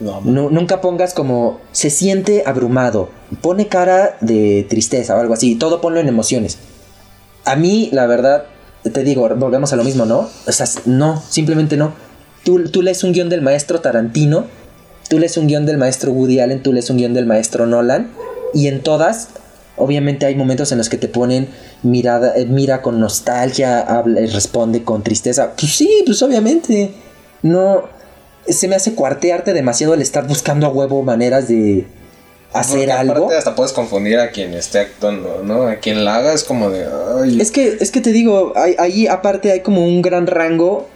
nunca pongas como se siente abrumado, pone cara de tristeza o algo así, todo ponlo en emociones. A mí, la verdad, te digo, volvemos a lo mismo, ¿no? O sea, no, simplemente no. Tú, tú lees un guion del maestro Tarantino, tú lees un guion del maestro Woody Allen, tú lees un guion del maestro Nolan, y en todas, obviamente hay momentos en los que te ponen mirada, eh, mira con nostalgia, habla, responde con tristeza. Pues sí, pues obviamente. No, se me hace cuartearte demasiado el estar buscando a huevo maneras de hacer algo. hasta puedes confundir a quien esté actuando, ¿no? A quien la haga es como de. Es que, es que te digo, ahí aparte hay como un gran rango.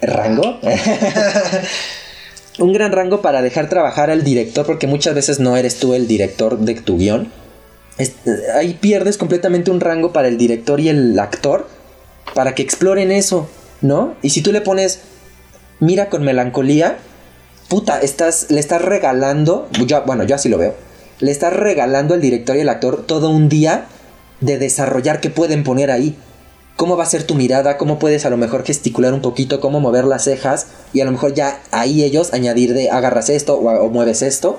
¿Rango? un gran rango para dejar trabajar al director, porque muchas veces no eres tú el director de tu guion. ahí pierdes completamente un rango para el director y el actor para que exploren eso, ¿no? Y si tú le pones mira con melancolía, puta, estás, le estás regalando, bueno, yo así lo veo, le estás regalando al director y al actor todo un día de desarrollar qué pueden poner ahí. ¿Cómo va a ser tu mirada? ¿Cómo puedes a lo mejor gesticular un poquito? ¿Cómo mover las cejas? Y a lo mejor ya ahí ellos añadir de agarras esto o, o mueves esto.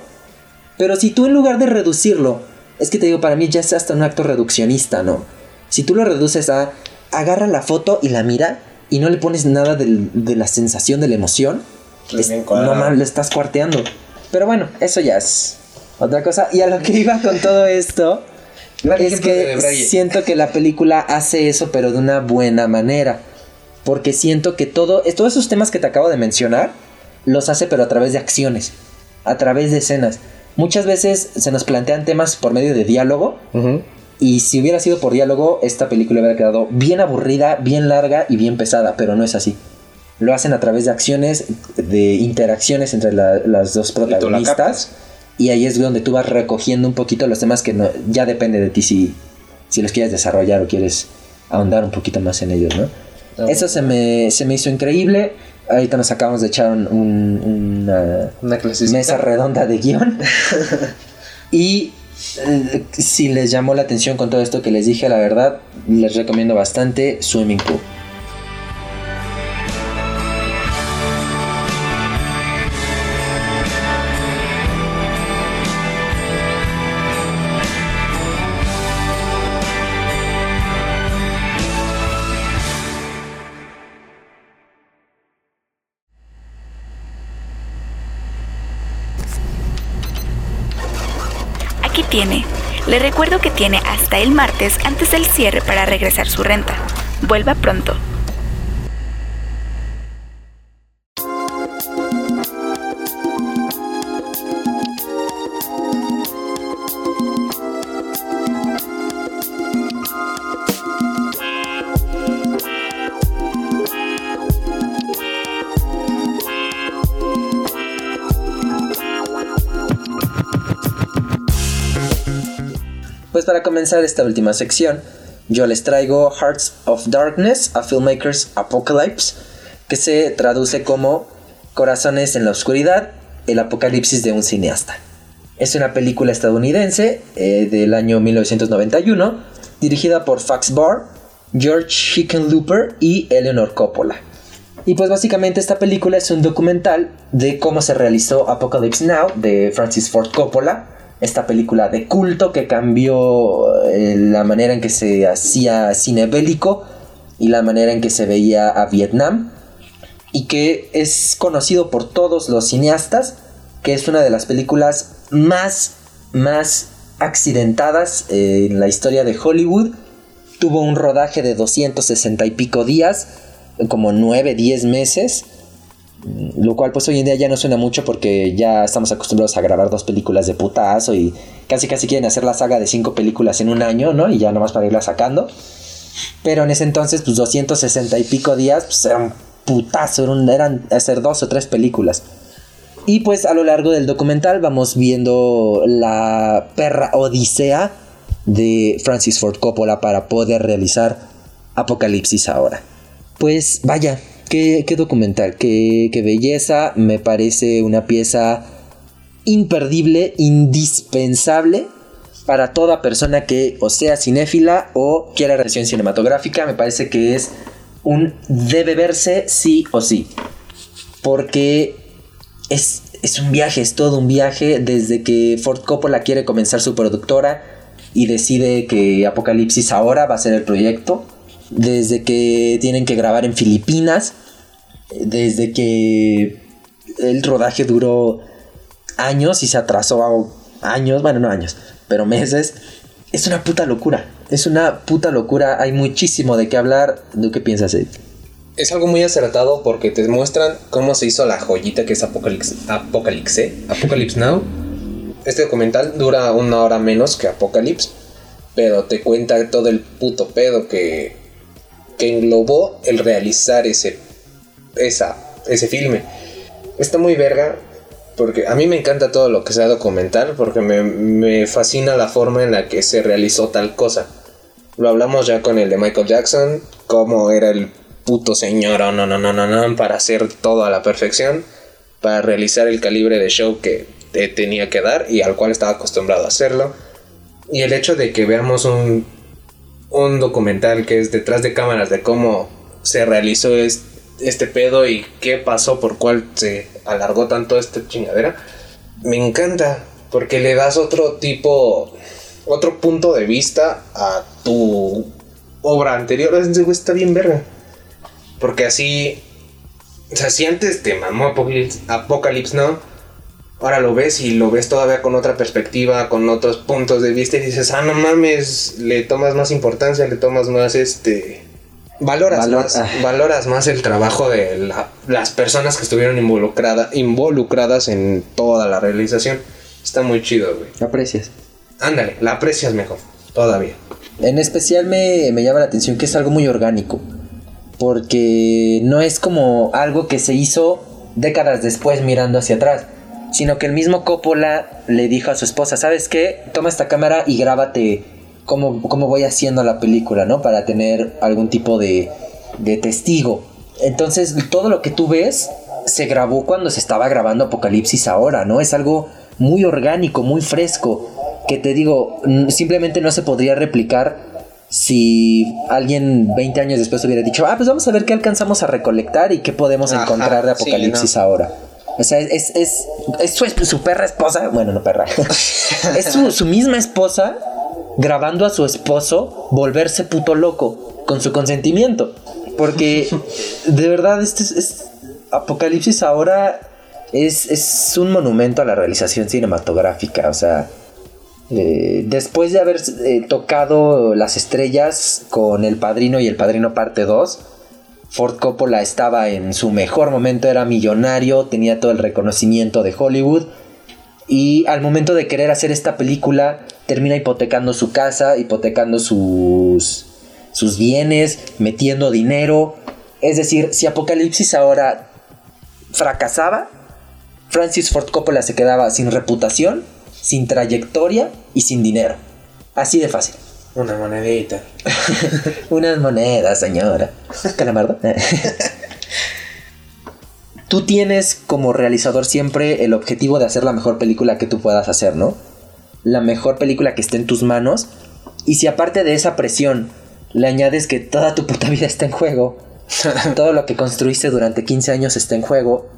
Pero si tú en lugar de reducirlo, es que te digo, para mí ya es hasta un acto reduccionista, ¿no? Si tú lo reduces a agarra la foto y la mira, y no le pones nada de la sensación, de la emoción, no mal, le estás cuarteando. Pero bueno, eso ya es otra cosa. Y a lo que iba con todo esto es que siento que la película hace eso, pero de una buena manera. Porque siento que todo, todos esos temas que te acabo de mencionar, los hace pero a través de acciones, a través de escenas. Muchas veces se nos plantean temas por medio de diálogo, y si hubiera sido por diálogo, esta película hubiera quedado bien aburrida, bien larga y bien pesada, pero no es así. Lo hacen a través de acciones, de interacciones entre las dos protagonistas. Y, ahí es donde tú vas recogiendo un poquito los temas que no, ya depende de ti si, si los quieres desarrollar o quieres ahondar un poquito más en ellos, ¿no? Ah, Eso se me, se me hizo increíble. Ahorita nos acabamos de echar una, una mesa redonda de guion. y eh, si les llamó la atención con todo esto que les dije, la verdad, les recomiendo bastante Swimming Pool. Le recuerdo que tiene hasta el martes antes del cierre para regresar su renta. Vuelva pronto. Pues para comenzar esta última sección, yo les traigo Hearts of Darkness, a Filmmaker's Apocalypse, que se traduce como Corazones en la Oscuridad, el apocalipsis de un cineasta. Es una película estadounidense eh, del año 1991, dirigida por Fax Barr, George Hickenlooper y Eleanor Coppola. Y pues básicamente esta película es un documental de cómo se realizó Apocalypse Now de Francis Ford Coppola, esta película de culto que cambió eh, la manera en que se hacía cine bélico y la manera en que se veía a Vietnam y que es conocido por todos los cineastas, que es una de las películas más, más accidentadas en la historia de Hollywood. Tuvo un rodaje de 260 y pico días, como 9, 10 meses. Lo cual pues hoy en día ya no suena mucho porque ya estamos acostumbrados a grabar dos películas de putazo y casi casi quieren hacer la saga de cinco películas en un año, ¿no? Y ya nomás para irla sacando. Pero en ese entonces pues 260 y pico días pues era un putazo, eran, eran hacer dos o tres películas. Y pues a lo largo del documental vamos viendo la perra odisea de Francis Ford Coppola para poder realizar Apocalipsis ahora. Pues vaya, qué, documental, qué, qué belleza, me parece una pieza imperdible, indispensable para toda persona que sea cinéfila o quiera reacción cinematográfica, me parece que es un debe verse sí o sí. Porque es, es, un viaje, es todo un viaje desde que Ford Coppola quiere comenzar su productora y decide que Apocalipsis ahora va a ser el proyecto. Desde que tienen que grabar en Filipinas. Desde que el rodaje duró años y se atrasó años, bueno, no años, pero meses. Es una puta locura. Es una puta locura. Hay muchísimo de qué hablar. ¿De qué piensas, Ed? Es algo muy acertado porque te muestran cómo se hizo la joyita que es Apocalypse, Apocalypse, Apocalypse Now. Este documental dura una hora menos que Apocalypse, pero te cuenta todo el puto pedo que, que englobó el realizar ese, esa, ese filme. Está muy verga porque a mí me encanta todo lo que sea documental, porque me, fascina la forma en la que se realizó tal cosa. Lo hablamos ya con el de Michael Jackson, cómo era el puto señor, oh, no, no, no, no, no, para hacer todo a la perfección, para realizar el calibre de show que tenía que dar y al cual estaba acostumbrado a hacerlo. Y el hecho de que veamos un, un documental que es detrás de cámaras de cómo se realizó este este pedo y qué pasó, por cuál se alargó tanto esta chingadera, me encanta porque le das otro tipo, otro punto de vista a tu obra anterior. Está bien verga. Porque así, o sea, si antes te mamó Apocalypse, ¿no? Ahora lo ves y lo ves todavía con otra perspectiva, con otros puntos de vista y dices, ah, no mames, le tomas más importancia, le tomas más este Valoras, más, ah. valoras más el trabajo de las personas que estuvieron involucradas en toda la realización. Está muy chido, güey. La aprecias. Ándale, la aprecias mejor, todavía. En especial me, me llama la atención que es algo muy orgánico. Porque no es como algo que se hizo décadas después mirando hacia atrás. Sino que el mismo Coppola le dijo a su esposa, ¿sabes qué? Toma esta cámara y grábate cómo, voy haciendo la película, ¿no? Para tener algún tipo de, de testigo. Entonces, todo lo que tú ves se grabó cuando se estaba grabando Apocalipsis ahora, ¿no? Es algo muy orgánico, muy fresco, que te digo, simplemente no se podría replicar si alguien 20 años después hubiera dicho, ah, pues vamos a ver qué alcanzamos a recolectar y qué podemos encontrar de Apocalipsis ahora. O sea, es, es, es su, su, perra esposa, bueno, no perra, es su, su misma esposa grabando a su esposo volverse puto loco con su consentimiento. Porque de verdad, este es, Apocalipsis ahora es, un monumento a la realización cinematográfica. O sea, eh, después de haber eh, tocado las estrellas con El Padrino y El Padrino Parte 2, Ford Coppola estaba en su mejor momento, era millonario, tenía todo el reconocimiento de Hollywood. Y al momento de querer hacer esta película, termina hipotecando su casa, hipotecando sus, sus bienes, metiendo dinero. Es decir, si Apocalipsis ahora fracasaba, Francis Ford Coppola se quedaba sin reputación, sin trayectoria y sin dinero. Así de fácil. Una monedita. Unas monedas, señora. Calamardo. tú tienes como realizador siempre el objetivo de hacer la mejor película que tú puedas hacer, ¿no? La mejor película que esté en tus manos. Y si aparte de esa presión le añades que toda tu puta vida está en juego, todo lo que construiste durante 15 años está en juego,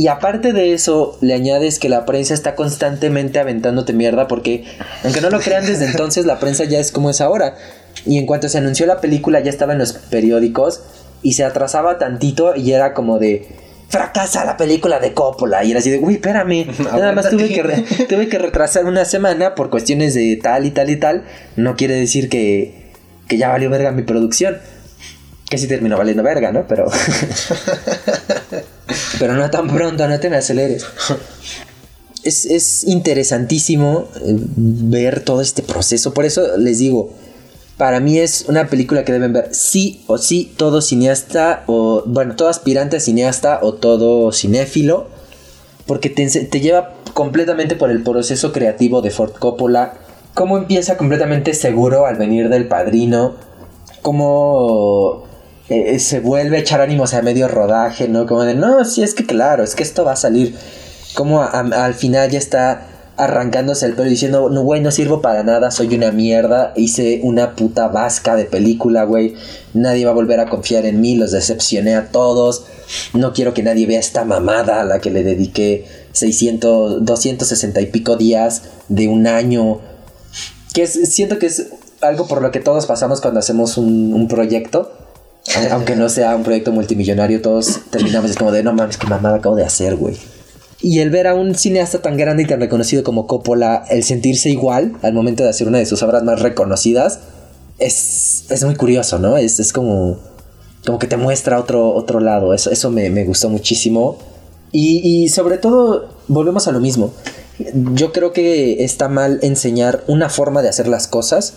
y aparte de eso, le añades que la prensa está constantemente aventándote mierda porque, aunque no lo crean desde entonces, la prensa ya es como es ahora. Y en cuanto se anunció la película ya estaba en los periódicos y se atrasaba tantito y era como de fracasa la película de Coppola y era así de, uy, espérame, nada más tuve que, tuve que retrasar una semana por cuestiones de tal y tal y tal, no quiere decir que, que ya valió verga mi producción. Que sí terminó valiendo verga, ¿no? Pero. Pero no tan pronto, no te me aceleres. Es, es interesantísimo eh, ver todo este proceso. Por eso les digo, para mí es una película que deben ver sí o sí todo cineasta o bueno, todo aspirante a cineasta o todo cinéfilo porque te, te, lleva completamente por el proceso creativo de Ford Coppola, cómo empieza completamente seguro al venir del padrino, cómo eh, se vuelve a echar ánimos a medio rodaje, ¿no? Como de, no, sí, es que claro, es que esto va a salir. Como al final ya está arrancándose el pelo diciendo, no, güey, no sirvo para nada, soy una mierda, hice una puta vasca de película, güey, nadie va a volver a confiar en mí, los decepcioné a todos, no quiero que nadie vea esta mamada a la que le dediqué 600, 260 y pico días de un año, que siento que es algo por lo que todos pasamos cuando hacemos un proyecto aunque no sea un proyecto multimillonario, todos terminamos es como de no mames, qué mamada acabo de hacer, güey. Y el ver a un cineasta tan grande y tan reconocido como Coppola, el sentirse igual al momento de hacer una de sus obras más reconocidas, es, es muy curioso, ¿no? Es, es como, como que te muestra otro, otro lado. Eso, eso me, me gustó muchísimo. Y, y sobre todo, volvemos a lo mismo. Yo creo que está mal enseñar una forma de hacer las cosas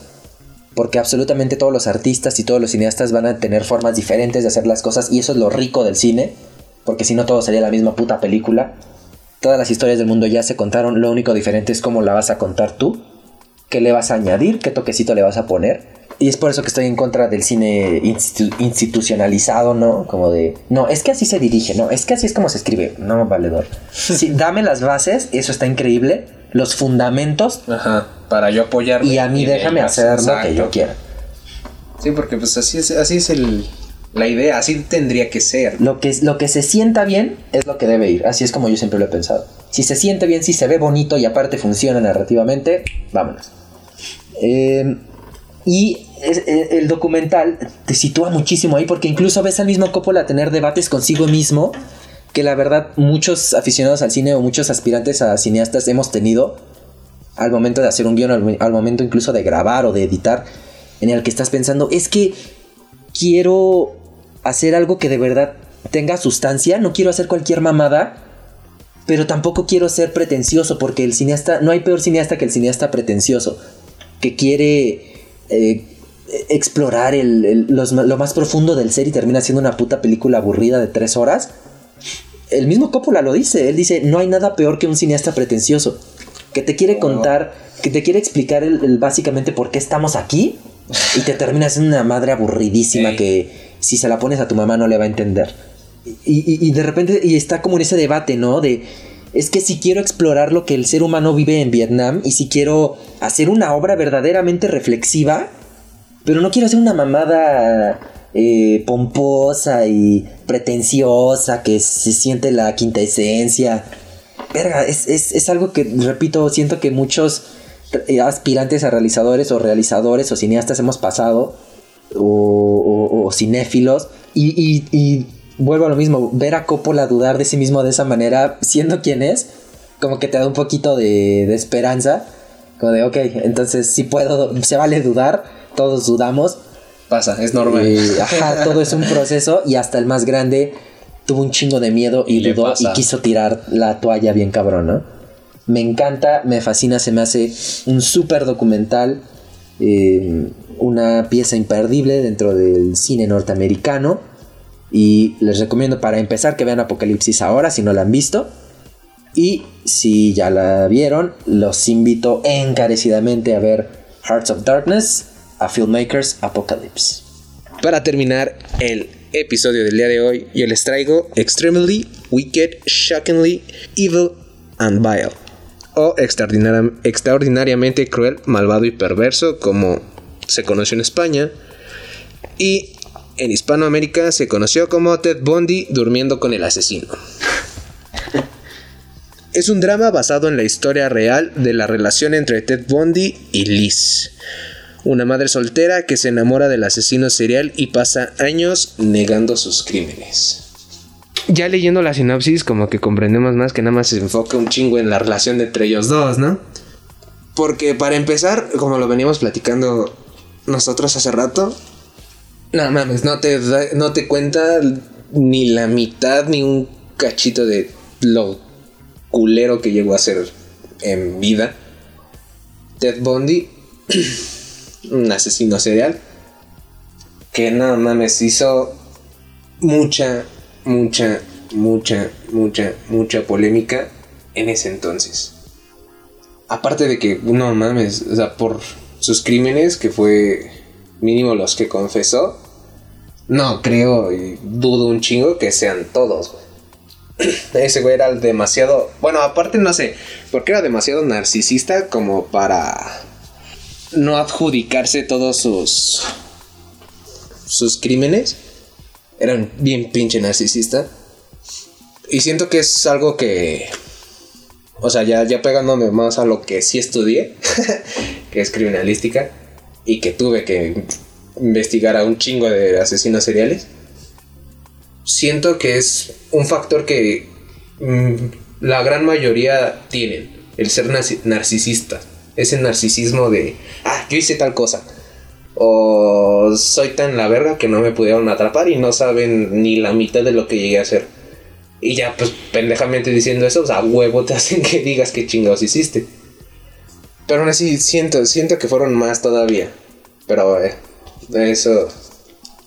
porque absolutamente todos los artistas y todos los cineastas van a tener formas diferentes de hacer las cosas y eso es lo rico del cine, porque si no todo sería la misma puta película. Todas las historias del mundo ya se contaron, lo único diferente es cómo la vas a contar tú, qué le vas a añadir, qué toquecito le vas a poner. Y es por eso que estoy en contra del cine institucionalizado, ¿no? Como de, no, es que así se dirige, no, es que así es como se escribe, no, valedor. Sí, dame las bases, eso está increíble, los fundamentos. Ajá, para yo apoyar. Y a mí déjame hacer lo que yo quiera. Sí, porque pues así es, así es el, la idea, así tendría que ser. Lo que, lo que se sienta bien es lo que debe ir, así es como yo siempre lo he pensado. Si se siente bien, si se ve bonito y aparte funciona narrativamente, vámonos. Eh, y el documental te sitúa muchísimo ahí porque incluso ves al mismo Coppola tener debates consigo mismo que la verdad muchos aficionados al cine o muchos aspirantes a cineastas hemos tenido al momento de hacer un guion, al, momento incluso de grabar o de editar, en el que estás pensando, es que quiero hacer algo que de verdad tenga sustancia, no quiero hacer cualquier mamada, pero tampoco quiero ser pretencioso, porque el cineasta, no hay peor cineasta que el cineasta pretencioso, que quiere eh, explorar lo más profundo del ser y termina siendo una puta película aburrida de tres horas el mismo Coppola lo dice, él dice, no hay nada peor que un cineasta pretencioso, que te quiere contar, que te quiere explicar el, básicamente por qué estamos aquí y te terminas en una madre aburridísima que si se la pones a tu mamá no le va a entender. Y, y, de repente, y está como en ese debate, ¿no? De, es que si quiero explorar lo que el ser humano vive en Vietnam y si quiero hacer una obra verdaderamente reflexiva, pero no quiero hacer una mamada eh, pomposa y pretenciosa, que se siente la quinta esencia. Verga, es, algo que, repito, siento que muchos eh, aspirantes a realizadores o realizadores o cineastas hemos pasado, o, cinéfilos, y, vuelvo a lo mismo, ver a Coppola dudar de sí mismo de esa manera, siendo quien es, como que te da un poquito de, de esperanza, como de, ok, entonces si puedo, se vale dudar, todos dudamos, Pasa, es normal. ajá, todo es un proceso y hasta el más grande tuvo un chingo de miedo y, dudó y quiso tirar la toalla bien cabrón, ¿no? Me encanta, me fascina, se me hace un súper documental, eh, una pieza imperdible dentro del cine norteamericano. Y les recomiendo para empezar que vean Apocalipsis ahora si no la han visto. Y si ya la vieron, los invito encarecidamente a ver Hearts of Darkness, A Filmmaker's Apocalypse. Para terminar el episodio del día de hoy, yo les traigo Extremely Wicked, Shockingly Evil and Vile. O extraordinari- extraordinariamente cruel, malvado y perverso, como se conoció en España. Y en Hispanoamérica se conoció como Ted Bundy durmiendo con el asesino. Es un drama basado en la historia real de la relación entre Ted Bundy y Liz, una madre soltera que se enamora del asesino serial y pasa años negando sus crímenes. Ya leyendo la sinopsis, como que comprendemos más que nada más se enfoca un chingo en la relación entre ellos dos, ¿no? Porque para empezar, como lo veníamos platicando nosotros hace rato, no mames, no te, no te cuenta ni la mitad ni un cachito de lo culero que llegó a ser en vida. Ted Bundy, un asesino serial, que no mames, hizo mucha, mucha, mucha, mucha, mucha polémica en ese entonces. Aparte de que, no mames, o sea, por sus crímenes, que fue mínimo los que confesó, no creo y dudo un chingo que sean todos. Ese güey era demasiado. Bueno, aparte no sé, porque era demasiado narcisista como para no adjudicarse todos sus. sus crímenes. Era un bien pinche narcisista. Y siento que es algo que. O sea, ya, ya pegándome más a lo que sí estudié, que es criminalística, y que tuve que investigar a un chingo de asesinos seriales siento que es un factor que mm, la gran mayoría tienen, el ser narci- narcisista, ese narcisismo de, ah, yo hice tal cosa, o soy tan la verga que no me pudieron atrapar y no saben ni la mitad de lo que llegué a hacer. Y ya, pues pendejamente diciendo eso, o sea, huevo te hacen que digas qué chingados hiciste. Pero aún así, siento, siento que fueron más todavía. Pero eh, eso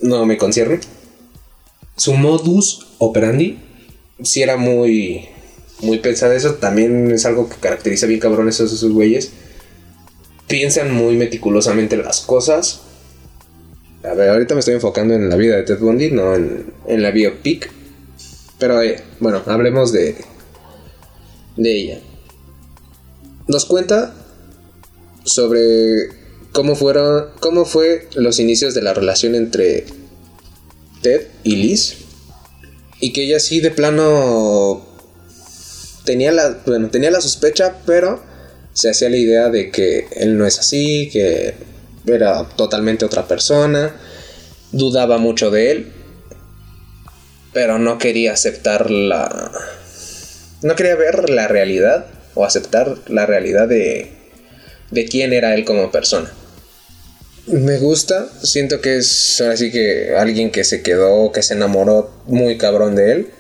no me concierne su modus operandi si era muy muy pensado eso también es algo que caracteriza bien cabrón esos esos güeyes piensan muy meticulosamente las cosas. A ver ahorita me estoy enfocando en la vida de Ted Bundy no en, en la biopic. Pero eh, bueno hablemos de de ella. Nos cuenta sobre cómo fueron cómo fue los inicios de la relación entre Ted y Liz. Y que ella sí de plano tenía la, bueno, tenía la sospecha, pero se hacía la idea de que él no es así, que era totalmente otra persona, dudaba mucho de él, pero no quería aceptar la... No quería ver la realidad o aceptar la realidad de, de quién era él como persona. Me gusta, siento que es ahora sí que alguien que se quedó, que se enamoró muy cabrón de él.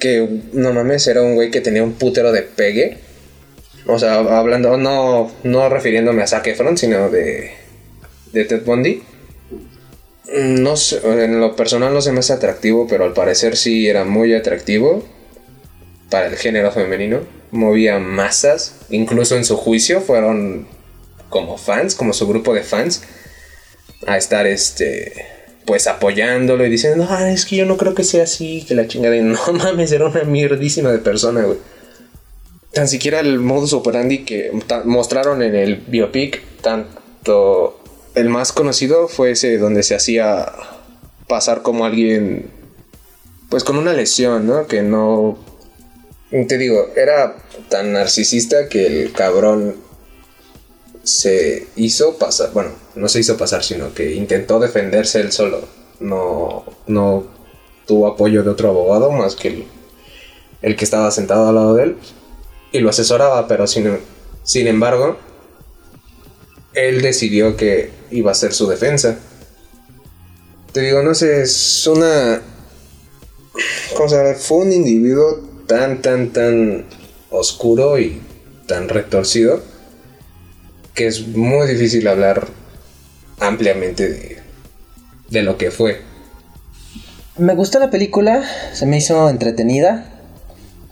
Que no mames, era un güey que tenía un putero de pegue. O sea, hablando, no, no refiriéndome a Zac sino de, de Ted Bundy. No sé, en lo personal no se me hace atractivo, pero al parecer sí era muy atractivo para el género femenino. Movía masas, incluso en su juicio fueron como fans, como su grupo de fans, a estar este pues apoyándolo y diciendo, ah, es que yo no creo que sea así, que la chingada, y no mames, era una mierdísima de persona, güey. Tan siquiera el modus operandi que mostraron en el biopic, tanto el más conocido fue ese donde se hacía pasar como alguien, pues con una lesión, ¿no? Que no, te digo, era tan narcisista que el cabrón se hizo pasar, bueno, no se hizo pasar, sino que intentó defenderse él solo. No, no tuvo apoyo de otro abogado más que el, el que estaba sentado al lado de él y lo asesoraba, pero sin, sin embargo, él decidió que iba a ser su defensa. Te digo, no sé, es una... ¿Cómo se? Fue un individuo tan, tan, tan oscuro y tan retorcido que es muy difícil hablar ampliamente de, de lo que fue. Me gustó la película, se me hizo entretenida.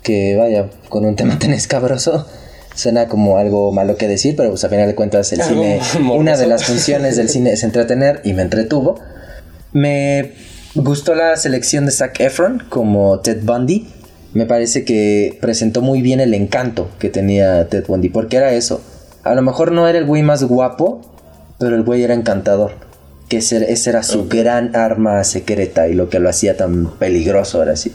Que vaya, con un tema tan escabroso. Suena como algo malo que decir, pero pues a final de cuentas el Algo cine, morboso. una de las funciones del cine es entretener y me entretuvo. Me gustó la selección de Zac Efron como Ted Bundy. Me parece que presentó muy bien el encanto que tenía Ted Bundy, porque era eso. A lo mejor no era el güey más guapo, pero el güey era encantador. Que ese, ese era su gran arma secreta y lo que lo hacía tan peligroso ahora sí.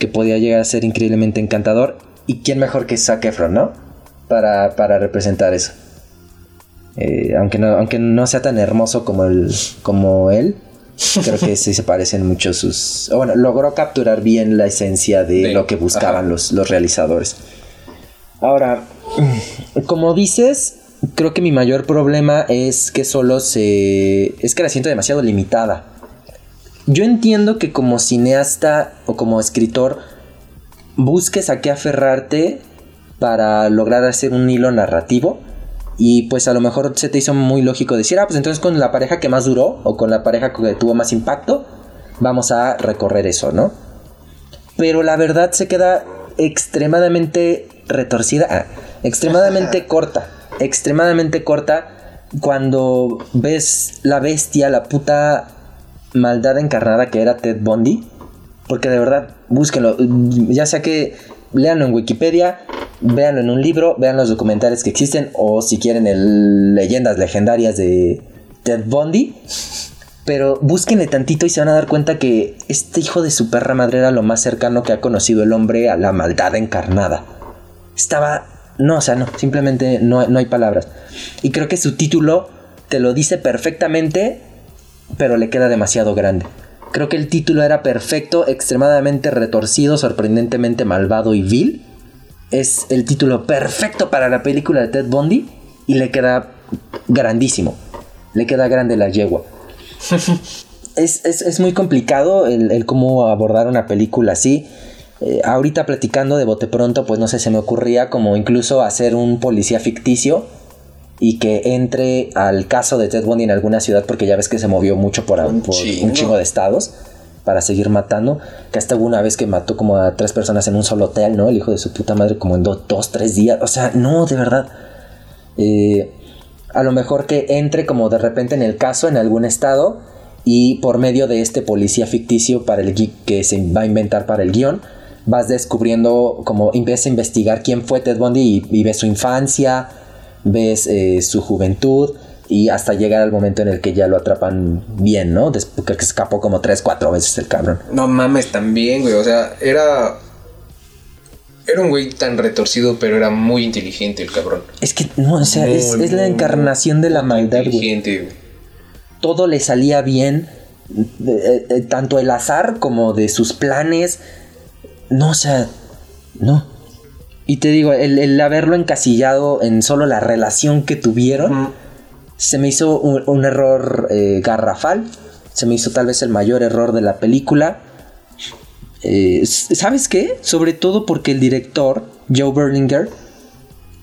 Que podía llegar a ser increíblemente encantador. ¿Y quién mejor que Zac Efron, no? Para, para representar eso. Eh, aunque, no, aunque no sea tan hermoso como, el, como él, creo que sí se parecen mucho sus... Bueno, logró capturar bien la esencia de De- lo que buscaban los, los realizadores. Ahora, como dices, creo que mi mayor problema es que solo se... es que la siento demasiado limitada. Yo entiendo que como cineasta o como escritor busques a qué aferrarte para lograr hacer un hilo narrativo y pues a lo mejor se te hizo muy lógico decir, ah, pues entonces con la pareja que más duró o con la pareja que tuvo más impacto, vamos a recorrer eso, ¿no? Pero la verdad se queda extremadamente retorcida, ah, extremadamente corta, extremadamente corta cuando ves la bestia, la puta maldad encarnada que era Ted Bundy. Porque de verdad, búsquenlo. Ya sea que leanlo en Wikipedia, véanlo en un libro, vean los documentales que existen, o si quieren el leyendas legendarias de Ted Bundy. Pero búsquenle tantito y se van a dar cuenta que este hijo de su perra madre era lo más cercano que ha conocido el hombre a la maldad encarnada. Estaba... No, o sea, no, simplemente no, no hay palabras. Y creo que su título te lo dice perfectamente, pero le queda demasiado grande. Creo que el título era perfecto, extremadamente retorcido, sorprendentemente malvado y vil. Es el título perfecto para la película de Ted Bundy y le queda grandísimo. Le queda grande la yegua. es, es- es muy complicado el, el cómo abordar una película así. Eh, ahorita platicando de bote pronto, pues no sé, se me ocurría como incluso hacer un policía ficticio y que entre al caso de Ted Bundy en alguna ciudad, porque ya ves que se movió mucho por, Un por chingo. un chingo de estados para seguir matando. Que hasta hubo una vez que mató como a tres personas en un solo hotel, ¿no? El hijo de su puta madre, como en do- dos, tres días. O sea, no, de verdad. Eh, a lo mejor que entre como de repente en el caso en algún estado y por medio de este policía ficticio para el que se va a inventar para el guion vas descubriendo como empiezas a investigar quién fue Ted Bundy y, y ves su infancia ves eh, su juventud y hasta llegar al momento en el que ya lo atrapan bien, ¿no? Después que escapó como tres, cuatro veces el cabrón. No mames, también, güey. O sea, era. Era un güey tan retorcido, pero era muy inteligente el cabrón. Es que, no, o sea, es, Muy, es la encarnación de la maldad, güey. inteligente, güey. todo le salía bien, eh, eh, tanto el azar como de sus planes. No, o sea, no. Y te digo, el, el haberlo encasillado en solo la relación que tuvieron, se me hizo un, un error eh, garrafal. Se me hizo tal vez el mayor error de la película. Eh, ¿Sabes qué? Sobre todo porque el director, Joe Berlinger,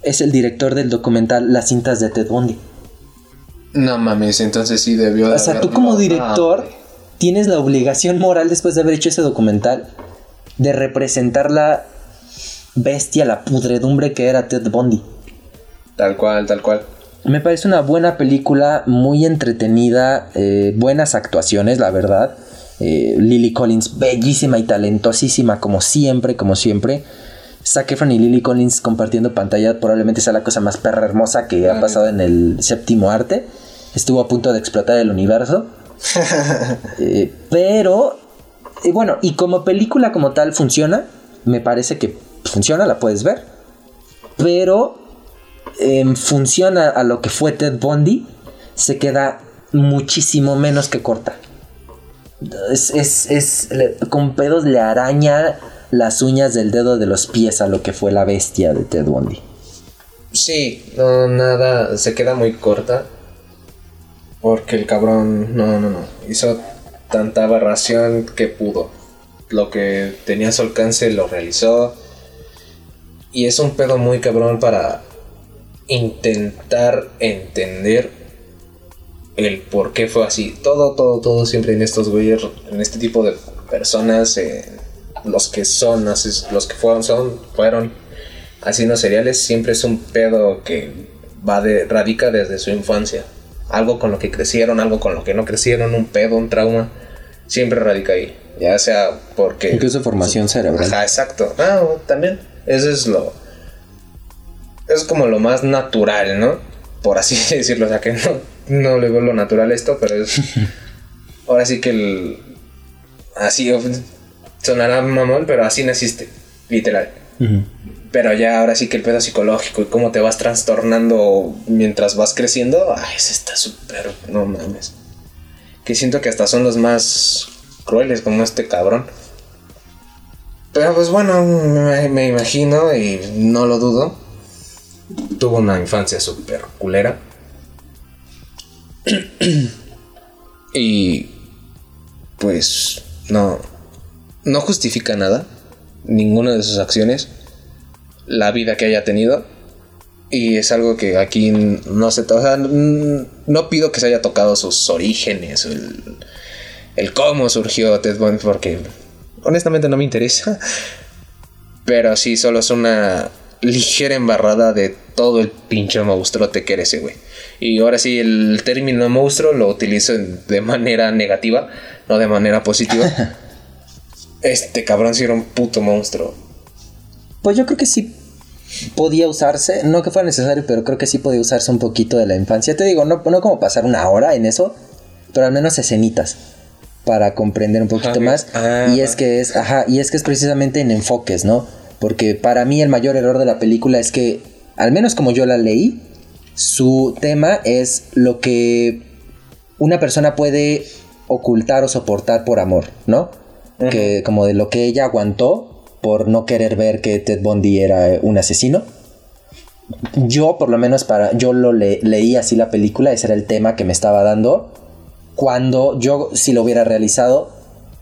es el director del documental Las cintas de Ted Bundy. No mames, entonces sí debió de O sea, tú como no, director tienes la obligación moral después de haber hecho ese documental de representar la bestia, la pudredumbre que era Ted Bundy. Tal cual, tal cual. Me parece una buena película, muy entretenida, eh, buenas actuaciones, la verdad. Eh, Lily Collins, bellísima y talentosísima, como siempre, como siempre. Zac Efron y Lily Collins compartiendo pantalla probablemente sea la cosa más perra hermosa que ha pasado en el séptimo arte. Estuvo a punto de explotar el universo. Eh, pero, y bueno, y como película como tal funciona, me parece que funciona, la puedes ver. Pero en función a, lo que fue Ted Bundy, se queda muchísimo menos que corta. Es, es- es- con pedos le araña las uñas del dedo de los pies a lo que fue la bestia de Ted Bundy. Sí, no, nada, se queda muy corta. Porque el cabrón, no, no, no, hizo tanta aberración que pudo. Lo que tenía su alcance lo realizó. Y es un pedo muy cabrón para intentar entender el por qué fue así. Todo, todo, todo siempre en estos güeyes, en este tipo de personas, eh, los que son, los que fueron, son, fueron asesinos seriales siempre es un pedo que va de, radica desde su infancia. Algo con lo que crecieron, algo con lo que no crecieron, un pedo, un trauma, siempre radica ahí. Ya sea porque... Incluso formación cerebral. Ajá, exacto. Ah, también. Eso es lo... Es como lo más natural, ¿no? Por así decirlo. O sea que no, no le veo lo natural a esto, pero es... Ahora sí que el... Así sonará mamón, pero así naciste. Literal. Pero ya ahora sí que el pedo psicológico y cómo te vas trastornando mientras vas creciendo, ay, ese está súper, no mames. Que siento que hasta son los más crueles como este cabrón. Pero pues bueno, me, me imagino y no lo dudo. Tuvo una infancia súper culera. y pues no, no justifica nada, ninguna de sus acciones, la vida que haya tenido. Y es algo que aquí no se o sea, no pido que se haya tocado sus orígenes, el, el cómo surgió Ted Bundy, porque honestamente no me interesa. Pero sí, solo es una ligera embarrada de todo el pinche monstruote que eres ese güey. Y ahora sí, el término monstruo lo utilizo de manera negativa, no de manera positiva. este cabrón sí era un puto monstruo. Pues yo creo que sí podía usarse, no que fuera necesario, pero creo que sí podía usarse un poquito de la infancia. Te digo, no, no como pasar una hora en eso, pero al menos escenitas para comprender un poquito más. y es que es, ajá, y es que es precisamente en enfoques, ¿no? Porque para mí el mayor error de la película es que, al menos como yo la leí, su tema es lo que una persona puede ocultar o soportar por amor, ¿no? Que como de lo que ella aguantó por no querer ver que Ted Bundy era un asesino. Yo, por lo menos para. Yo lo leí así la película, ese era el tema que me estaba dando. Cuando yo, si lo hubiera realizado,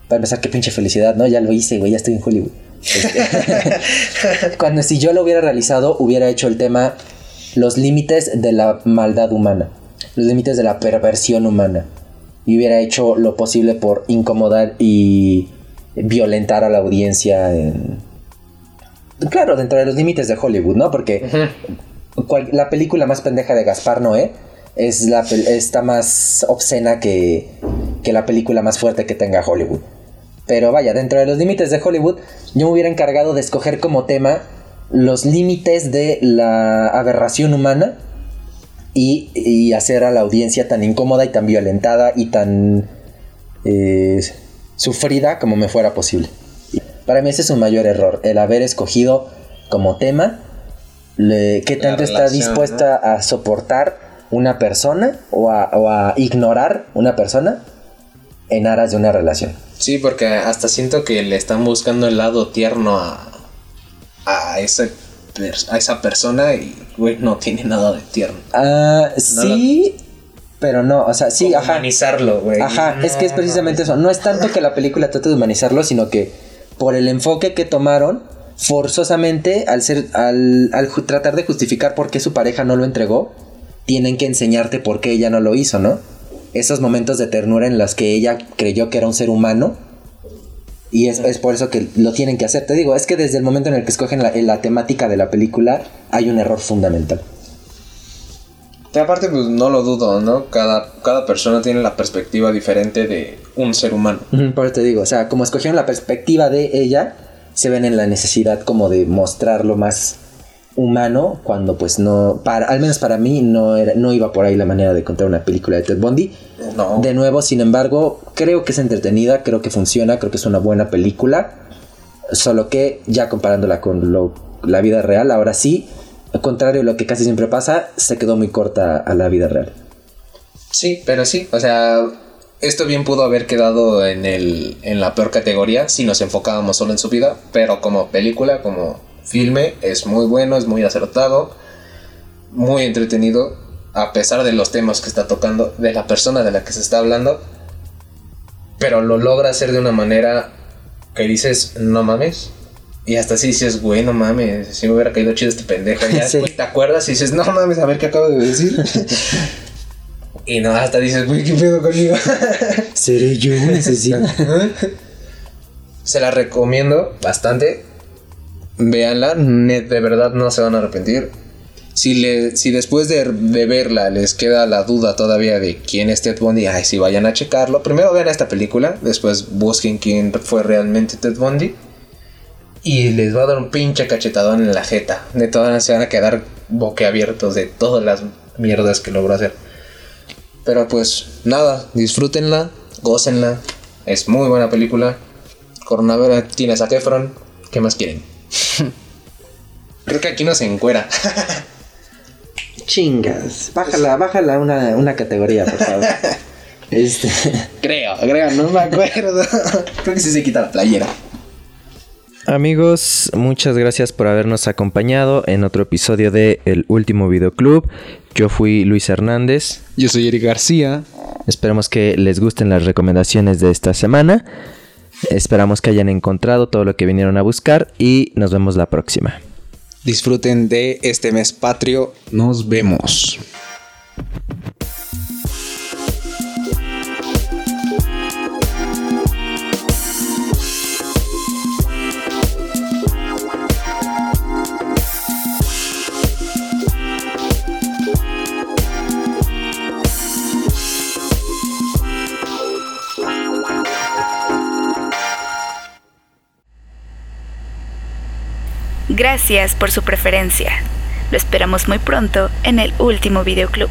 para empezar, qué pinche felicidad, ¿no? Ya lo hice, güey, ya estoy en Hollywood. Este, cuando si yo lo hubiera realizado, hubiera hecho el tema los límites de la maldad humana, los límites de la perversión humana. Y hubiera hecho lo posible por incomodar y violentar a la audiencia Claro, dentro de los límites de Hollywood, ¿no? Porque la película más pendeja de Gaspar Noé es la está más obscena que, que la película más fuerte que tenga Hollywood. Pero vaya, dentro de los límites de Hollywood, yo me hubiera encargado de escoger como tema los límites de la aberración humana y, hacer a la audiencia tan incómoda y tan violentada y tan eh, sufrida como me fuera posible. Para mí ese es un mayor error, el haber escogido como tema qué tanto está dispuesta a soportar una persona o a ignorar una persona en aras de una relación. Sí, porque hasta siento que le están buscando el lado tierno a, a, esa, a esa persona y, güey, no tiene nada de tierno. Ah, sí, pero no, o sea, sí, ajá. Humanizarlo, güey. Ajá, es que es precisamente eso. No es tanto que la película trate de humanizarlo, sino que por el enfoque que tomaron, forzosamente, al, ser, al, al tratar de justificar por qué su pareja no lo entregó, tienen que enseñarte por qué ella no lo hizo, ¿no? esos momentos de ternura en los que ella creyó que era un ser humano. Y es, por eso que lo tienen que hacer. Te digo, es que desde el momento en el que escogen la, temática de la película, hay un error fundamental. Y aparte, pues no lo dudo, ¿no? Cada, cada persona tiene la perspectiva diferente de un ser humano. por eso te digo, o sea, como escogieron la perspectiva de ella, se ven en la necesidad como de mostrarlo más humano cuando pues no para al menos para mí no era no iba por ahí la manera de contar una película de Ted Bundy. No. de nuevo sin embargo creo que es entretenida creo que funciona creo que es una buena película. Solo que ya comparándola con lo, la vida real ahora sí al contrario de lo que casi siempre pasa se quedó muy corta a la vida real. Sí pero sí o sea esto bien pudo haber quedado en el en la peor categoría si nos enfocábamos solo en su vida pero como película como filme es muy bueno, es muy acertado, muy entretenido, a pesar de los temas que está tocando, de la persona de la que se está hablando, pero lo logra hacer de una manera que dices, no mames. Y hasta así dices, güey, no mames, si me hubiera caído chido este pendejo. Ya te acuerdas y dices, no mames, a ver qué acabo de decir. y no, hasta dices, güey, qué pedo conmigo. Seré yo un Se la recomiendo bastante véanla, de verdad no se van a arrepentir. Si, le, si después de, verla les queda la duda todavía de quién es Ted Bundy, ay, si vayan a checarlo. Primero vean esta película, después busquen quién fue realmente Ted Bundy. Y les va a dar un pinche cachetadón en la jeta. De todas se van a quedar boquiabiertos de todas las mierdas que logró hacer. Pero pues nada, disfrútenla, gócenla. Es muy buena película. Coronavera tiene a Zac. ¿Qué más quieren? Creo que aquí no se encuera. Chingas. Bájala, bájala una, una categoría, por favor. Este. creo, creo, no me acuerdo. Creo que sí se quita la playera. Amigos, muchas gracias por habernos acompañado en otro episodio de El Último Videoclub. Yo fui Luis Hernández. Yo soy Eric García. Esperamos que les gusten las recomendaciones de esta semana. Esperamos que hayan encontrado todo lo que vinieron a buscar y nos vemos la próxima. Disfruten de este mes patrio. Nos vemos. Gracias por su preferencia. Lo esperamos muy pronto en el último videoclub.